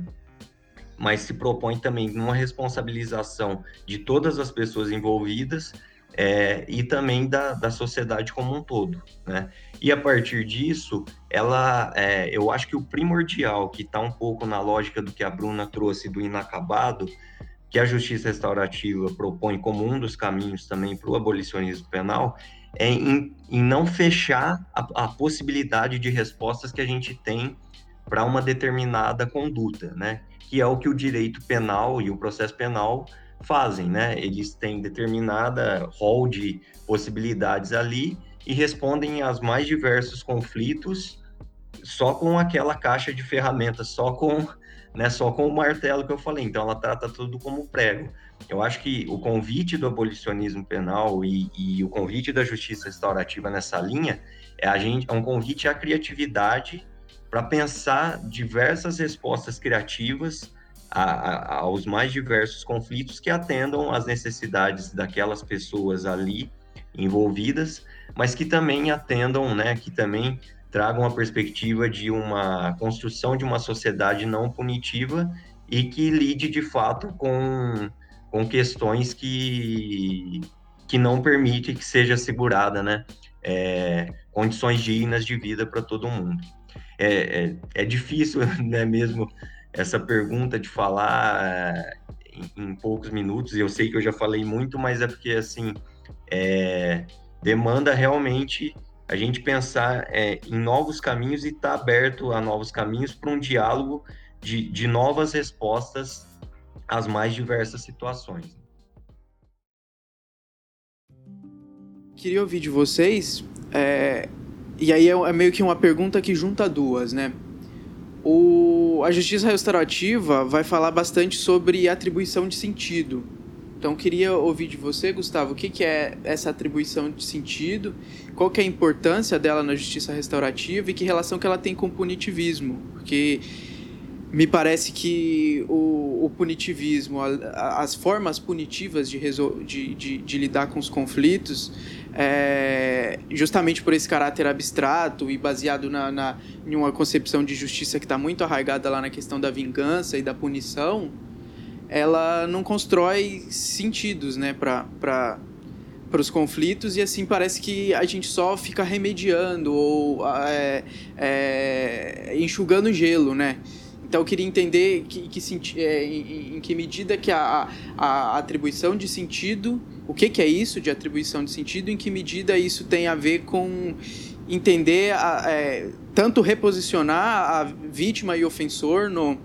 mas se propõe também uma responsabilização de todas as pessoas envolvidas é, e também da, da sociedade como um todo, né? E a partir disso, ela, é, eu acho que o primordial, que está um pouco na lógica do que a Bruna trouxe do inacabado, que a justiça restaurativa propõe como um dos caminhos também para o abolicionismo penal, é em, em não fechar a, a, possibilidade de respostas que a gente tem para uma determinada conduta, né? Que é o que o direito penal e o processo penal fazem, né? Eles têm determinada rol de possibilidades ali e respondem aos mais diversos conflitos só com aquela caixa de ferramentas, só com, né, só com o martelo que eu falei. Então, ela trata tudo como prego. Eu acho que o convite do abolicionismo penal e, e o convite da justiça restaurativa nessa linha é, a gente, é um convite à criatividade para pensar diversas respostas criativas a, a, aos mais diversos conflitos que atendam às necessidades daquelas pessoas ali envolvidas, mas que também atendam, né, que também tragam a perspectiva de uma construção de uma sociedade não punitiva e que lide de fato com, com questões que, que não permitem que seja assegurada, né, é, condições dignas de vida para todo mundo. É, é, é, difícil, [LAUGHS] né, mesmo essa pergunta de falar em, em, poucos minutos, eu sei que eu já falei muito, mas é porque, assim, é, demanda realmente a gente pensar é, em novos caminhos e estar tá aberto a novos caminhos para um diálogo de, de novas respostas às mais diversas situações. Queria ouvir de vocês, é, e aí é, é meio que uma pergunta que junta duas, né? O, a justiça restaurativa vai falar bastante sobre atribuição de sentido. Então, queria ouvir de você, Gustavo, o que, que é essa atribuição de sentido, qual que é a importância dela na justiça restaurativa e que relação que ela tem com o punitivismo. Porque me parece que o, o punitivismo, a, as formas punitivas de, resol, de, de, de, lidar com os conflitos, é, justamente por esse caráter abstrato e baseado na, na, em uma concepção de justiça que está muito arraigada lá na questão da vingança e da punição, ela não constrói sentidos né, para para os conflitos e assim parece que a gente só fica remediando ou é, é, enxugando gelo, né? Então eu queria entender que, que, é, em, em, que medida que a, a, atribuição de sentido, o que, que é isso de atribuição de sentido, em que medida isso tem a ver com entender, a, é, tanto reposicionar a vítima e ofensor no,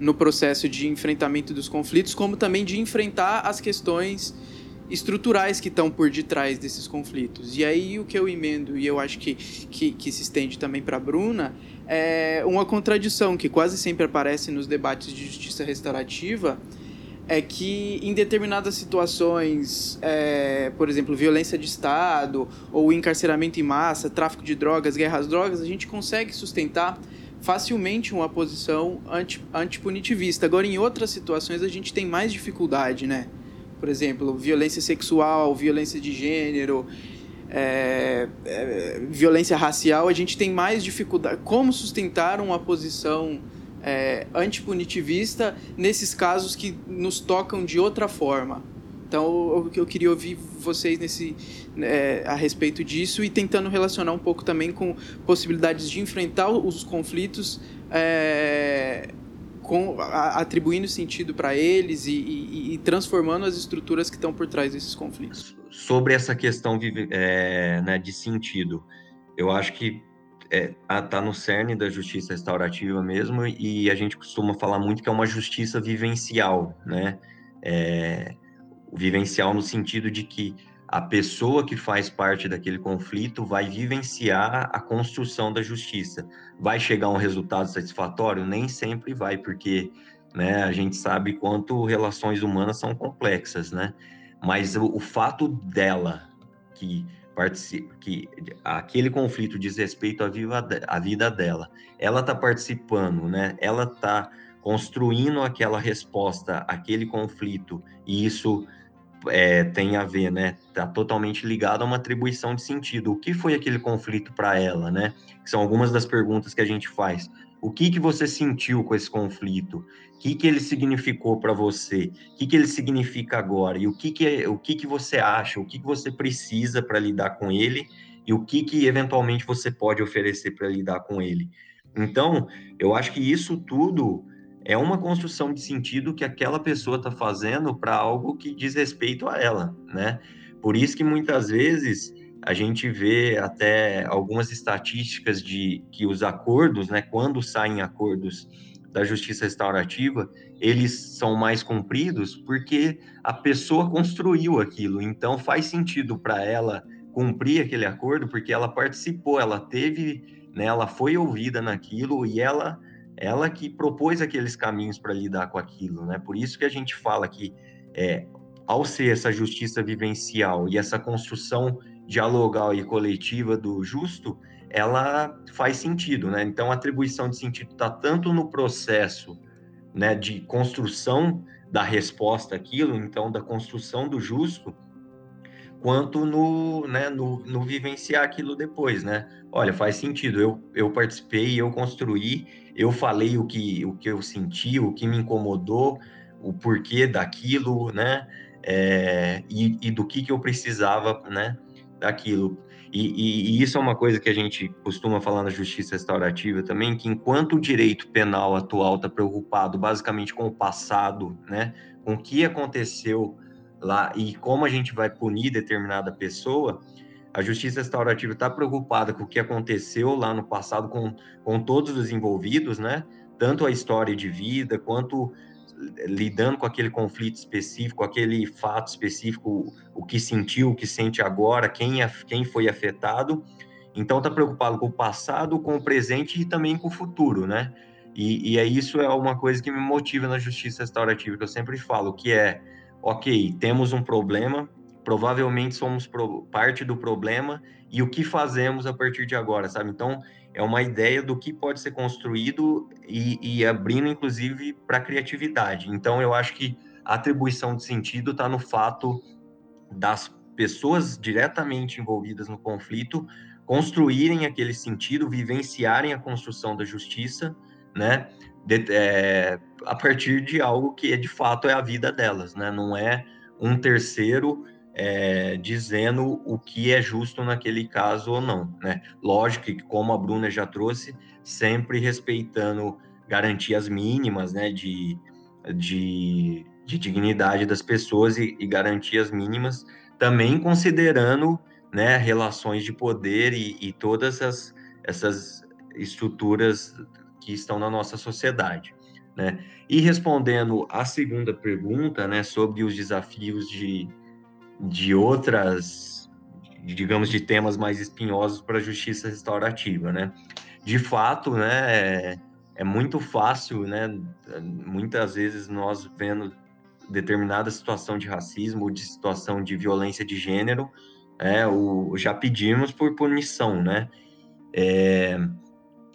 no processo de enfrentamento dos conflitos, como também de enfrentar as questões estruturais que estão por detrás desses conflitos. E aí o que eu emendo, e eu acho que, que, que se estende também para a Bruna, é uma contradição que quase sempre aparece nos debates de justiça restaurativa, é que em determinadas situações, é, por exemplo, violência de Estado, ou encarceramento em massa, tráfico de drogas, guerra às drogas, a gente consegue sustentar facilmente uma posição anti, antipunitivista. Agora, em outras situações, a gente tem mais dificuldade, né? Por exemplo, violência sexual, violência de gênero, é, é, violência racial, a gente tem mais dificuldade. Como sustentar uma posição é, antipunitivista nesses casos que nos tocam de outra forma? Então, eu, eu queria ouvir vocês nesse, é, a respeito disso e tentando relacionar um pouco também com possibilidades de enfrentar os conflitos é, com, a, atribuindo sentido para eles e, e, e, transformando as estruturas que estão por trás desses conflitos sobre essa questão é, né, de sentido, eu acho que é, tá no cerne da justiça restaurativa mesmo, e a gente costuma falar muito que é uma justiça vivencial, né? É, vivencial no sentido de que a pessoa que faz parte daquele conflito vai vivenciar a construção da justiça. Vai chegar a um resultado satisfatório? Nem sempre vai, porque né, a gente sabe quanto relações humanas são complexas, né? mas o, o fato dela que que aquele conflito diz respeito à, viva, à vida dela, ela está participando, né? Ela está construindo aquela resposta àquele conflito e isso é, tem a ver, né? Está totalmente ligado a uma atribuição de sentido. O que foi aquele conflito para ela, né? São algumas das perguntas que a gente faz. O que que você sentiu com esse conflito? O que que ele significou para você? O que que ele significa agora? E o que que o que que você acha? O que que você precisa para lidar com ele? E o que que eventualmente você pode oferecer para lidar com ele? Então, eu acho que isso tudo é uma construção de sentido que aquela pessoa está fazendo para algo que diz respeito a ela, né? Por isso que muitas vezes a gente vê até algumas estatísticas de que os acordos, né, quando saem acordos da justiça restaurativa, eles são mais cumpridos porque a pessoa construiu aquilo. Então faz sentido para ela cumprir aquele acordo porque ela participou, ela teve né? Ela foi ouvida naquilo e ela ela que propôs aqueles caminhos para lidar com aquilo, né? Por isso que a gente fala que é, ao ser essa justiça vivencial e essa construção dialogal e coletiva do justo, ela faz sentido, né? Então a atribuição de sentido está tanto no processo, né, de construção da resposta àquilo, então da construção do justo, quanto no, né, no, no, vivenciar aquilo depois, né? Olha, faz sentido. Eu, eu participei, eu construí, eu falei o que, o que eu senti, o que me incomodou, o porquê daquilo, né? É, e, e, do que, que eu precisava, né? Daquilo. E, e, e, isso é uma coisa que a gente costuma falar na justiça restaurativa também, que enquanto o direito penal atual está preocupado basicamente com o passado, né? Com o que aconteceu lá e como a gente vai punir determinada pessoa, a justiça restaurativa está preocupada com o que aconteceu lá no passado com, com todos os envolvidos, né? Tanto a história de vida, quanto lidando com aquele conflito específico, aquele fato específico, o que sentiu, o que sente agora, quem, é, quem foi afetado. Então, está preocupado com o passado, com o presente e também com o futuro, né? E, e é isso é uma coisa que me motiva na justiça restaurativa, que eu sempre falo, que é ok, temos um problema, provavelmente somos pro, parte do problema e o que fazemos a partir de agora, sabe? Então, é uma ideia do que pode ser construído e, e abrindo, inclusive, para a criatividade. Então, eu acho que a atribuição de sentido está no fato das pessoas diretamente envolvidas no conflito construírem aquele sentido, vivenciarem a construção da justiça, né? de, é, a partir de algo que é, de fato é a vida delas, né? Não é um terceiro é, dizendo o que é justo naquele caso ou não, né? Lógico que, como a Bruna já trouxe, sempre respeitando garantias mínimas, né? De, de, de dignidade das pessoas e, e, garantias mínimas, também considerando né, relações de poder e, e todas as, essas estruturas que estão na nossa sociedade. Né? E respondendo à segunda pergunta, né, sobre os desafios de, de outras, digamos, de temas mais espinhosos para a justiça restaurativa, né? De fato, né, é, é muito fácil, né, muitas vezes nós vendo determinada situação de racismo de situação de violência de gênero, é, o, já pedimos por punição, né? É,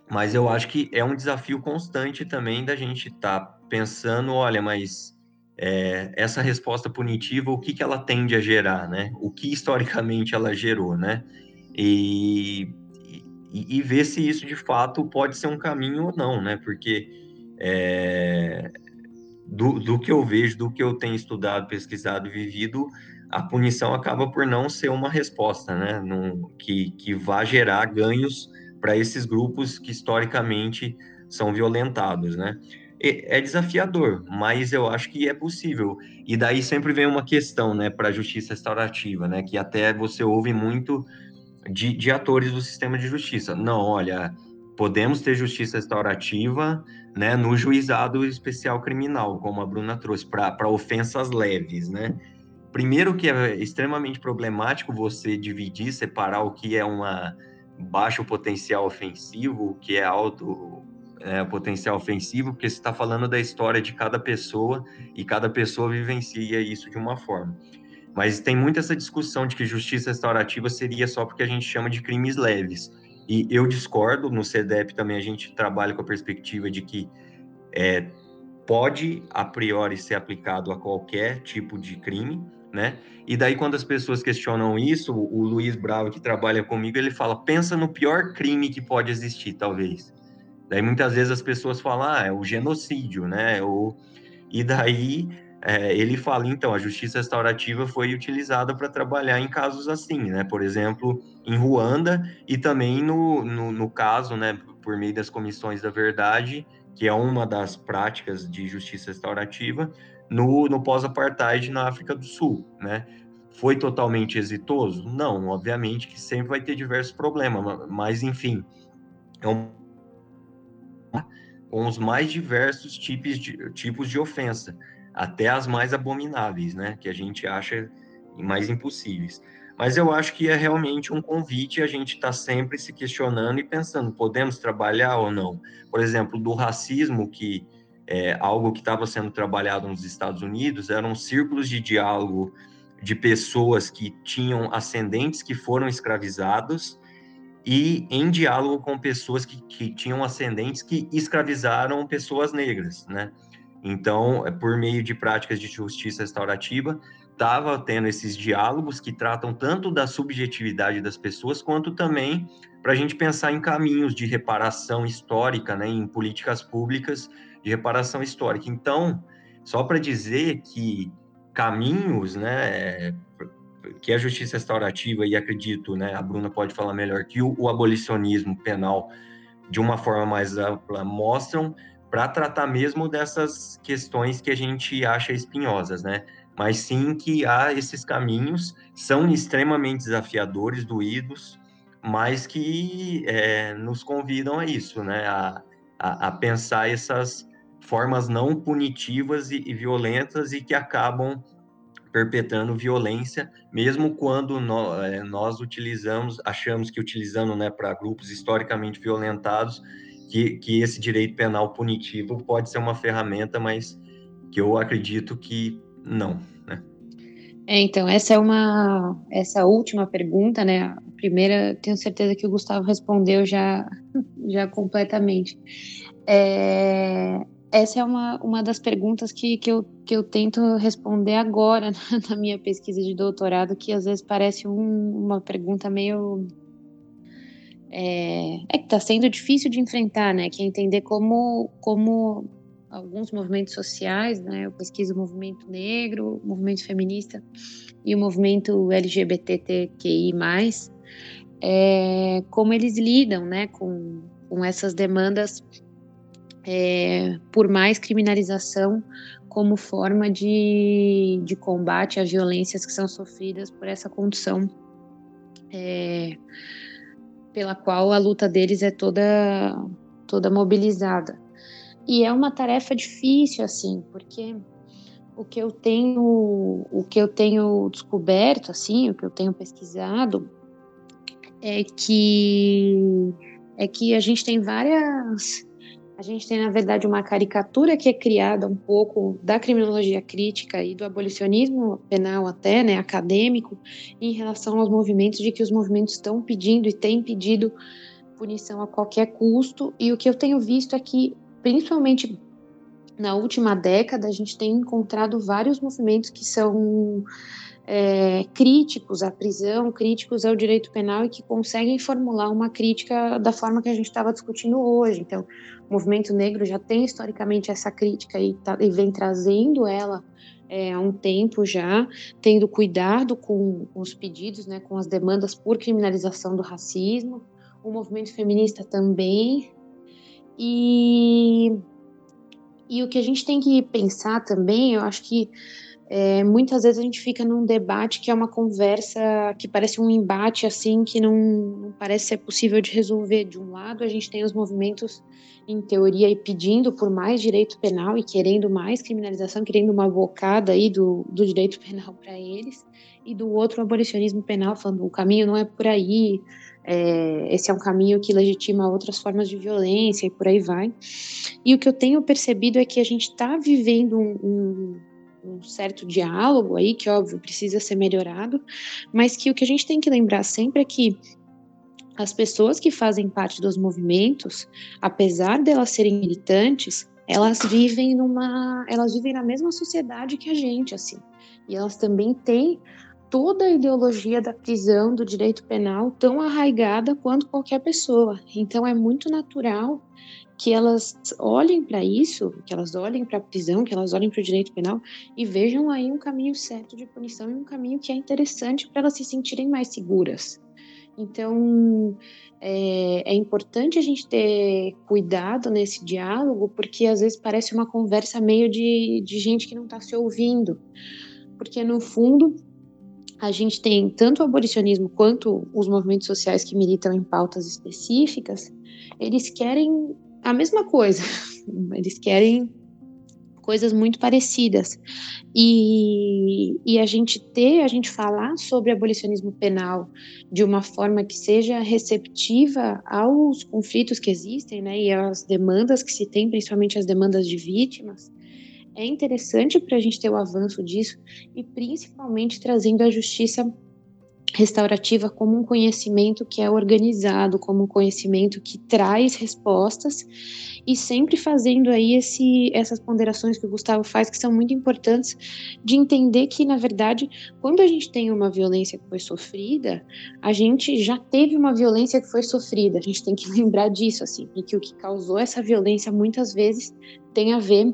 mas eu acho que é um desafio constante também da gente estar tá pensando, olha, mas é, essa resposta punitiva, o que, que ela tende a gerar, né? O que historicamente ela gerou, né? E, e, e ver se isso de fato pode ser um caminho ou não, né? Porque é, do, do que eu vejo, do que eu tenho estudado, pesquisado vivido, a punição acaba por não ser uma resposta, né? Num, que, que vá gerar ganhos para esses grupos que historicamente são violentados, né? É desafiador, mas eu acho que é possível. E daí sempre vem uma questão, né, para a justiça restaurativa, né, que até você ouve muito de, de atores do sistema de justiça. Não, olha, podemos ter justiça restaurativa, né, no juizado especial criminal, como a Bruna trouxe, para ofensas leves, né? Primeiro que é extremamente problemático você dividir, separar o que é uma baixo potencial ofensivo, que é alto é, potencial ofensivo, porque você está falando da história de cada pessoa e cada pessoa vivencia isso de uma forma. Mas tem muito essa discussão de que justiça restaurativa seria só porque a gente chama de crimes leves. E eu discordo, no CEDEP também a gente trabalha com a perspectiva de que é, pode, a priori, ser aplicado a qualquer tipo de crime, né? E daí, quando as pessoas questionam isso, o Luiz Bravo, que trabalha comigo, ele fala: pensa no pior crime que pode existir, talvez. Daí, muitas vezes, as pessoas falam: ah, é o genocídio, né? Ou... E daí, é, ele fala: então, a justiça restaurativa foi utilizada para trabalhar em casos assim, né? Por exemplo, em Ruanda e também no, no, no caso, né, por meio das comissões da verdade, que é uma das práticas de justiça restaurativa, no, no pós-apartheid na África do Sul, né? Foi totalmente exitoso? Não, obviamente que sempre vai ter diversos problemas, mas enfim, é um com os mais diversos tipos de, tipos de ofensa, até as mais abomináveis, né, que a gente acha mais impossíveis. Mas eu acho que é realmente um convite a gente está sempre se questionando e pensando, podemos trabalhar ou não? Por exemplo, do racismo, que é algo que estava sendo trabalhado nos Estados Unidos, eram círculos de diálogo de pessoas que tinham ascendentes que foram escravizados e em diálogo com pessoas que, que tinham ascendentes que escravizaram pessoas negras, né? Então, é por meio de práticas de justiça restaurativa, estava tendo esses diálogos que tratam tanto da subjetividade das pessoas, quanto também para a gente pensar em caminhos de reparação histórica, né, em políticas públicas de reparação histórica. Então, só para dizer que caminhos, né, que a justiça restaurativa, e acredito, né, a Bruna pode falar melhor, que o, o abolicionismo penal, de uma forma mais ampla, mostram para tratar mesmo dessas questões que a gente acha espinhosas, né? mas sim que há esses caminhos, são extremamente desafiadores, doídos, mas que é, nos convidam a isso, né? A, a, a, pensar essas formas não punitivas e, e violentas e que acabam perpetrando violência, mesmo quando nós, é, nós utilizamos, achamos que utilizando né, para grupos historicamente violentados, que, que esse direito penal punitivo pode ser uma ferramenta, mas que eu acredito que não, né? É, então, essa é uma. Essa última pergunta, né? A primeira, tenho certeza que o Gustavo respondeu já, [LAUGHS] já completamente. É, essa é uma, uma das perguntas que, que, eu, que eu tento responder agora [LAUGHS] na minha pesquisa de doutorado, que às vezes parece um, uma pergunta meio. É, é que está sendo difícil de enfrentar, né? Que é entender como, como alguns movimentos sociais, né? Eu pesquiso o movimento negro, o movimento feminista e o movimento LGBTQI+, é, como eles lidam, né, com, com essas demandas é, por mais criminalização como forma de, de combate às violências que são sofridas por essa condição é, pela qual a luta deles é toda toda mobilizada. E é uma tarefa difícil, assim, porque o que eu tenho, o que eu tenho descoberto, assim, o que eu tenho pesquisado, é que é que a gente tem várias a gente tem, na verdade, uma caricatura que é criada um pouco da criminologia crítica e do abolicionismo penal até, né, acadêmico, em relação aos movimentos, de que os movimentos estão pedindo e têm pedido punição a qualquer custo. E o que eu tenho visto é que principalmente na última década, a gente tem encontrado vários movimentos que são é, críticos à prisão, críticos ao direito penal e que conseguem formular uma crítica da forma que a gente estava discutindo hoje. Então, o movimento negro já tem historicamente essa crítica e, tá, e vem trazendo ela é, há um tempo já, tendo cuidado com, os pedidos, né, com as demandas por criminalização do racismo. O movimento feminista também e, e o que a gente tem que pensar também, eu acho que é, muitas vezes a gente fica num debate que é uma conversa que parece um embate assim que não, não, parece ser possível de resolver. De um lado, a gente tem os movimentos em teoria e pedindo por mais direito penal e querendo mais criminalização, querendo uma bocada aí do, do direito penal para eles, e do outro o abolicionismo penal falando o caminho não é por aí, é, esse é um caminho que legitima outras formas de violência e por aí vai. E o que eu tenho percebido é que a gente está vivendo um, um, um, certo diálogo aí, que óbvio precisa ser melhorado, mas que o que a gente tem que lembrar sempre é que as pessoas que fazem parte dos movimentos, apesar delas serem militantes, elas vivem numa, elas vivem na mesma sociedade que a gente, assim. E elas também têm toda a ideologia da prisão, do direito penal, tão arraigada quanto qualquer pessoa. Então é muito natural que elas olhem para isso, que elas olhem para a prisão, que elas olhem para o direito penal e vejam aí um caminho certo de punição e um caminho que é interessante para elas se sentirem mais seguras. Então, é, é, importante a gente ter cuidado nesse diálogo, porque às vezes parece uma conversa meio de, de gente que não está se ouvindo. Porque, no fundo, a gente tem tanto o abolicionismo quanto os movimentos sociais que militam em pautas específicas, eles querem a mesma coisa. [LAUGHS] Eles querem coisas muito parecidas. E, e a gente ter, a gente falar sobre abolicionismo penal de uma forma que seja receptiva aos conflitos que existem, né, e às demandas que se tem, principalmente as demandas de vítimas, é interessante para a gente ter o avanço disso e principalmente trazendo a justiça restaurativa como um conhecimento que é organizado, como um conhecimento que traz respostas e sempre fazendo aí esse, essas ponderações que o Gustavo faz que são muito importantes de entender que na verdade quando a gente tem uma violência que foi sofrida, a gente já teve uma violência que foi sofrida. A gente tem que [LAUGHS] lembrar disso assim, e que o que causou essa violência muitas vezes tem a ver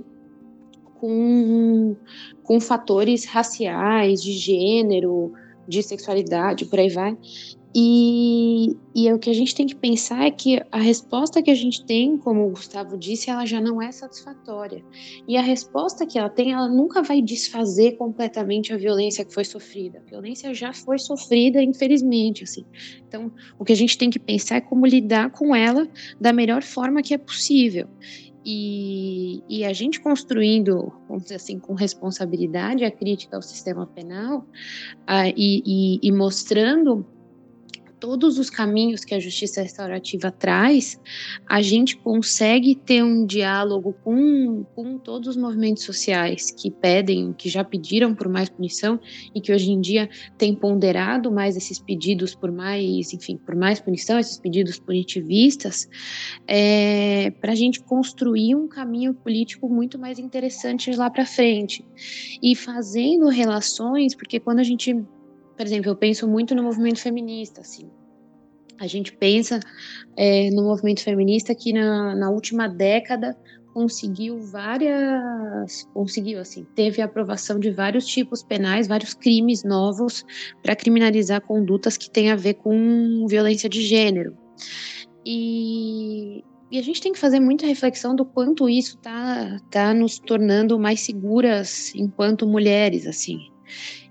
com, com fatores raciais, de gênero, de sexualidade, por aí vai. E, e é o que a gente tem que pensar é que a resposta que a gente tem, como o Gustavo disse, ela já não é satisfatória. E a resposta que ela tem, ela nunca vai desfazer completamente a violência que foi sofrida. A violência já foi sofrida, infelizmente, assim. Então, o que a gente tem que pensar é como lidar com ela da melhor forma que é possível. E, e, a gente construindo, vamos dizer assim, com responsabilidade a crítica ao sistema penal uh, e, e, e mostrando todos os caminhos que a justiça restaurativa traz, a gente consegue ter um diálogo com, com todos os movimentos sociais que pedem, que já pediram por mais punição e que hoje em dia têm ponderado mais esses pedidos por mais, enfim, por mais punição, esses pedidos punitivistas, é, para a gente construir um caminho político muito mais interessante lá para frente. E fazendo relações, porque quando a gente por exemplo, eu penso muito no movimento feminista, assim. A gente pensa é, no movimento feminista que na, na última década conseguiu várias, conseguiu assim, teve a aprovação de vários tipos penais, vários crimes novos para criminalizar condutas que têm a ver com violência de gênero. E, e a gente tem que fazer muita reflexão do quanto isso tá, tá nos tornando mais seguras enquanto mulheres, assim.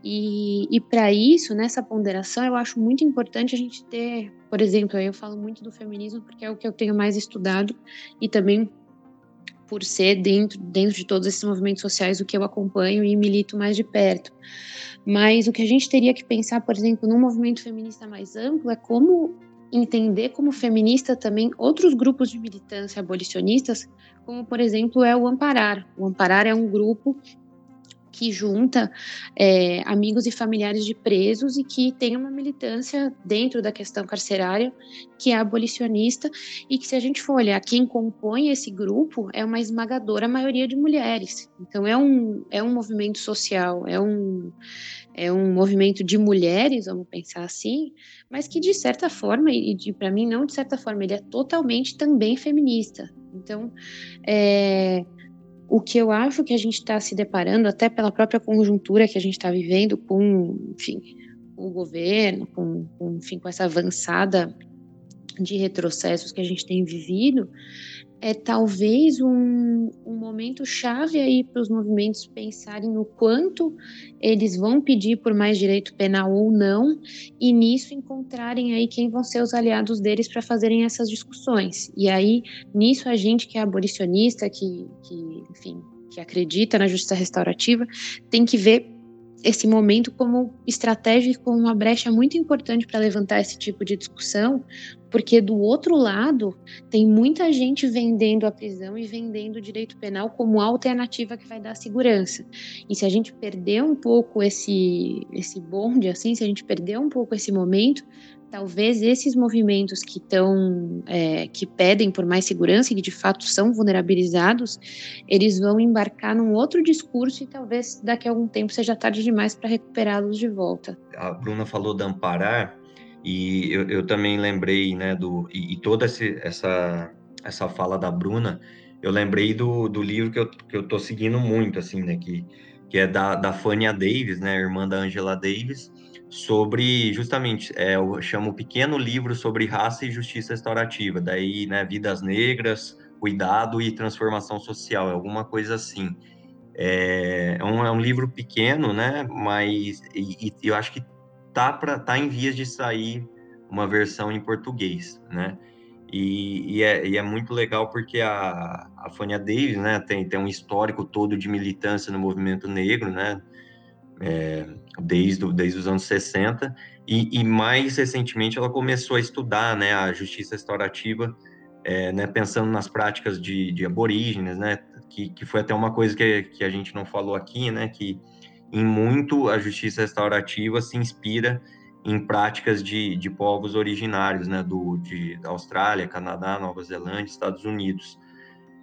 E, e para isso, nessa ponderação, eu acho muito importante a gente ter, por exemplo, eu falo muito do feminismo porque é o que eu tenho mais estudado e também por ser dentro, dentro de todos esses movimentos sociais o que eu acompanho e milito mais de perto. Mas o que a gente teria que pensar, por exemplo, num movimento feminista mais amplo é como entender como feminista também outros grupos de militância abolicionistas, como por exemplo é o Amparar. O Amparar é um grupo que junta é, amigos e familiares de presos e que tem uma militância dentro da questão carcerária que é abolicionista e que se a gente for olhar quem compõe esse grupo é uma esmagadora maioria de mulheres. Então é um, é um movimento social, é um, é um movimento de mulheres, vamos pensar assim, mas que de certa forma, e para mim não de certa forma, ele é totalmente também feminista. Então, é, o que eu acho que a gente está se deparando, até pela própria conjuntura que a gente está vivendo com, enfim, o governo, com, com, enfim, com essa avançada de retrocessos que a gente tem vivido, é talvez um, um momento chave aí para os movimentos pensarem no quanto eles vão pedir por mais direito penal ou não, e nisso encontrarem aí quem vão ser os aliados deles para fazerem essas discussões. E aí, nisso, a gente que é abolicionista, que, que enfim, que acredita na justiça restaurativa, tem que ver esse momento como estratégia e como uma brecha muito importante para levantar esse tipo de discussão, porque do outro lado tem muita gente vendendo a prisão e vendendo o direito penal como alternativa que vai dar segurança. E se a gente perder um pouco esse esse bonde assim, se a gente perder um pouco esse momento, talvez esses movimentos que estão é, que pedem por mais segurança e que de fato são vulnerabilizados, eles vão embarcar num outro discurso e talvez daqui a algum tempo seja tarde demais para recuperá-los de volta. A Bruna falou da Amparar e eu, eu também lembrei, né, do e, e toda esse, essa essa fala da Bruna, eu lembrei do, do livro que eu, que eu tô seguindo muito, assim, né, que, que é da, da Fania Davis, né, irmã da Angela Davis, sobre justamente, é, eu chamo pequeno livro sobre raça e justiça restaurativa, daí, né, vidas negras, cuidado e transformação social, é alguma coisa assim. É, é, um, é um livro pequeno, né, mas e, e eu acho que tá para tá em vias de sair uma versão em português, né? E, e, é, e, é, muito legal porque a, a Fania Davis, né, tem, tem um histórico todo de militância no movimento negro, né, é, desde, desde os anos 60, e, e, mais recentemente ela começou a estudar, né, a justiça restaurativa, é, né, pensando nas práticas de, de aborígenes, né, que, que foi até uma coisa que, que a gente não falou aqui, né, que em muito a justiça restaurativa se inspira em práticas de, de povos originários, né, do, de, da Austrália, Canadá, Nova Zelândia, Estados Unidos,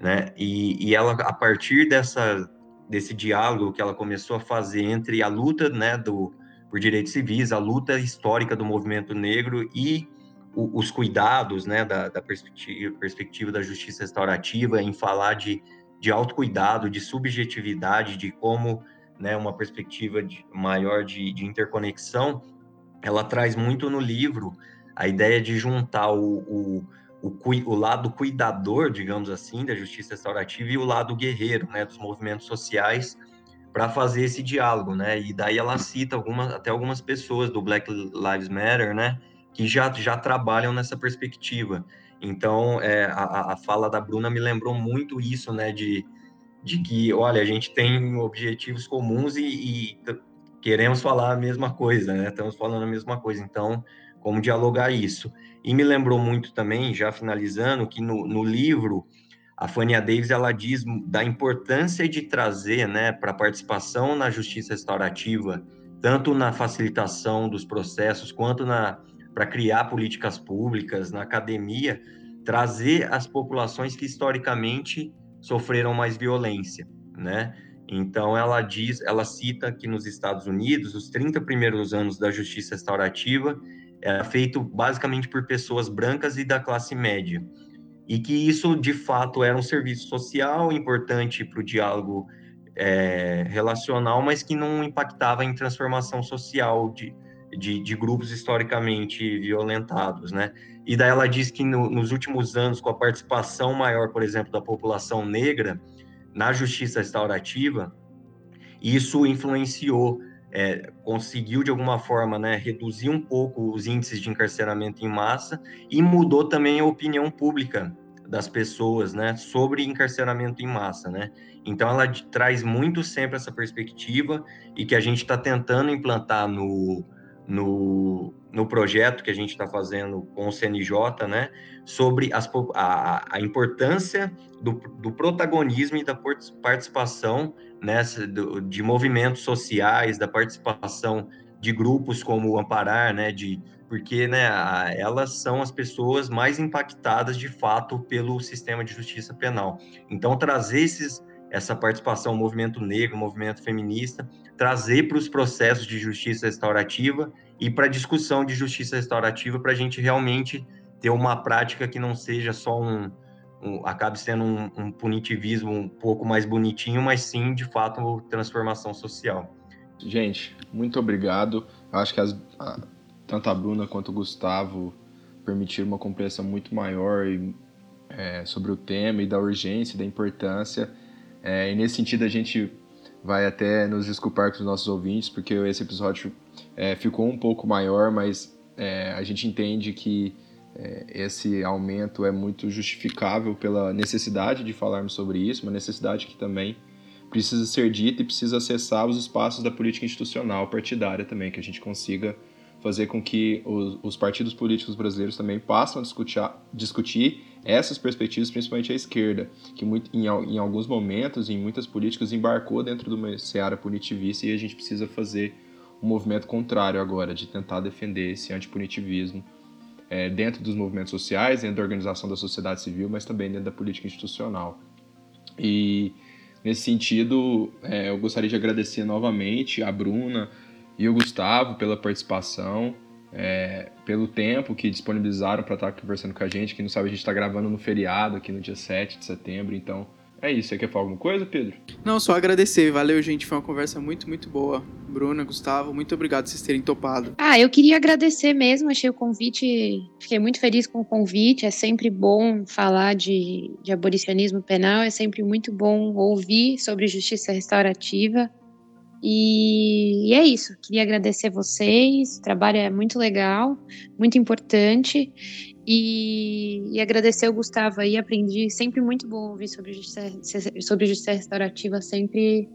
né, e, e ela, a partir dessa, desse diálogo que ela começou a fazer entre a luta, né, do, por direitos civis, a luta histórica do movimento negro e o, os cuidados, né, da, da perspectiva, perspectiva da justiça restaurativa, em falar de, de autocuidado, de subjetividade, de como, né, uma perspectiva de, maior de, de interconexão, ela traz muito no livro a ideia de juntar o, o, o, o, lado cuidador, digamos assim, da justiça restaurativa e o lado guerreiro, né, dos movimentos sociais, para fazer esse diálogo, né? E daí ela cita algumas, até algumas pessoas do Black Lives Matter, né, que já, já trabalham nessa perspectiva. Então, é, a, a fala da Bruna me lembrou muito isso, né, de, de que, olha, a gente tem objetivos comuns e, e queremos falar a mesma coisa, né? Estamos falando a mesma coisa. Então, como dialogar isso? E me lembrou muito também, já finalizando, que no, no livro a Fania Davis ela diz da importância de trazer, né, para participação na justiça restaurativa, tanto na facilitação dos processos quanto para criar políticas públicas na academia, trazer as populações que historicamente sofreram mais violência, né? Então ela diz, ela cita que nos Estados Unidos, os 30 primeiros anos da justiça restaurativa era feito basicamente por pessoas brancas e da classe média. E que isso, de fato, era um serviço social importante para o diálogo é, relacional, mas que não impactava em transformação social de, de, de, grupos historicamente violentados, né? E daí ela diz que no, nos últimos anos, com a participação maior, por exemplo, da população negra, na justiça restaurativa, isso influenciou, é, conseguiu de alguma forma né, reduzir um pouco os índices de encarceramento em massa e mudou também a opinião pública das pessoas né, sobre encarceramento em massa. Né? Então, ela traz muito sempre essa perspectiva e que a gente está tentando implantar no, no, no projeto que a gente está fazendo com o CNJ, né, sobre as, a, a importância do, do, protagonismo e da participação né, de movimentos sociais, da participação de grupos como o Amparar, né, de, porque né, elas são as pessoas mais impactadas de fato pelo sistema de justiça penal. Então, trazer esses, essa participação, movimento negro, movimento feminista, trazer para os processos de justiça restaurativa e para a discussão de justiça restaurativa, para a gente realmente ter uma prática que não seja só um, um acabe sendo um, um, punitivismo um pouco mais bonitinho, mas sim, de fato, transformação social. Gente, muito obrigado. Eu acho que as, a, tanto a Bruna quanto o Gustavo permitiram uma compreensão muito maior e, é, sobre o tema e da urgência, da importância. É, e nesse sentido, a gente vai até nos desculpar com os nossos ouvintes, porque esse episódio é, ficou um pouco maior, mas é, a gente entende que esse aumento é muito justificável pela necessidade de falarmos sobre isso, uma necessidade que também precisa ser dita e precisa acessar os espaços da política institucional partidária também, que a gente consiga fazer com que os, os partidos políticos brasileiros também passem a discutir, discutir essas perspectivas, principalmente a esquerda, que muito, em, em alguns momentos, em muitas políticas, embarcou dentro de uma seara punitivista e a gente precisa fazer um movimento contrário agora, de tentar defender esse antipunitivismo é, dentro dos movimentos sociais, dentro da organização da sociedade civil, mas também dentro da política institucional. E nesse sentido, é, eu gostaria de agradecer novamente a Bruna e o Gustavo pela participação é, pelo tempo que disponibilizaram para estar conversando com a gente. Quem não sabe, a gente está gravando no feriado aqui no dia 7 de setembro, então é isso. Você quer falar alguma coisa, Pedro? Não, só agradecer. Valeu, gente. Foi uma conversa muito, muito boa. Bruna, Gustavo, muito obrigado por vocês terem topado. Ah, eu queria agradecer mesmo. Achei o convite, fiquei muito feliz com o convite. É sempre bom falar de, de abolicionismo penal, é sempre muito bom ouvir sobre justiça restaurativa. E, e, é isso. Queria agradecer vocês. O trabalho é muito legal, muito importante. E, e agradecer o Gustavo aí. Aprendi sempre muito bom ouvir sobre justiça, sobre justiça restaurativa. Sempre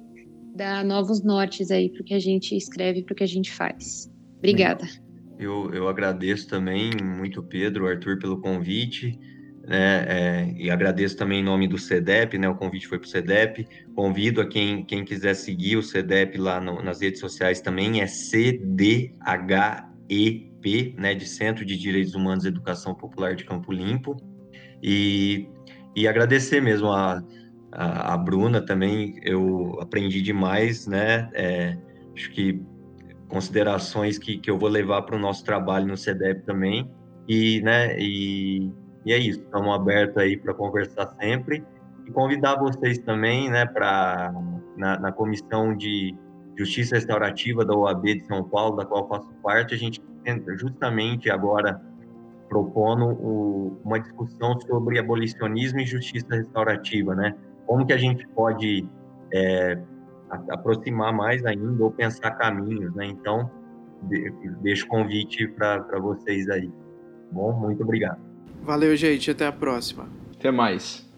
dá novos nortes aí para o que a gente escreve, para o que a gente faz. Obrigada. Eu, eu agradeço também muito, Pedro, Arthur, pelo convite né? É, e agradeço também em nome do CEDEP, né? O convite foi para o CEDEP. Convido a quem, quem quiser seguir o CEDEP lá no, nas redes sociais também, é Né? De Centro de Direitos Humanos e Educação Popular de Campo Limpo. E, e agradecer mesmo a, a, a Bruna também, eu aprendi demais, né? É, acho que considerações que, que eu vou levar para o nosso trabalho no CEDEP também. E, né, e e é isso, estamos abertos aí para conversar sempre e convidar vocês também, né, para na, na, comissão de Justiça Restaurativa da OAB de São Paulo, da qual faço parte, a gente justamente agora propondo o, uma discussão sobre abolicionismo e justiça restaurativa, né? Como que a gente pode é, aproximar mais ainda ou pensar caminhos, né? Então, deixo o convite para vocês aí. Bom, muito obrigado. Valeu, gente. Até a próxima. Até mais.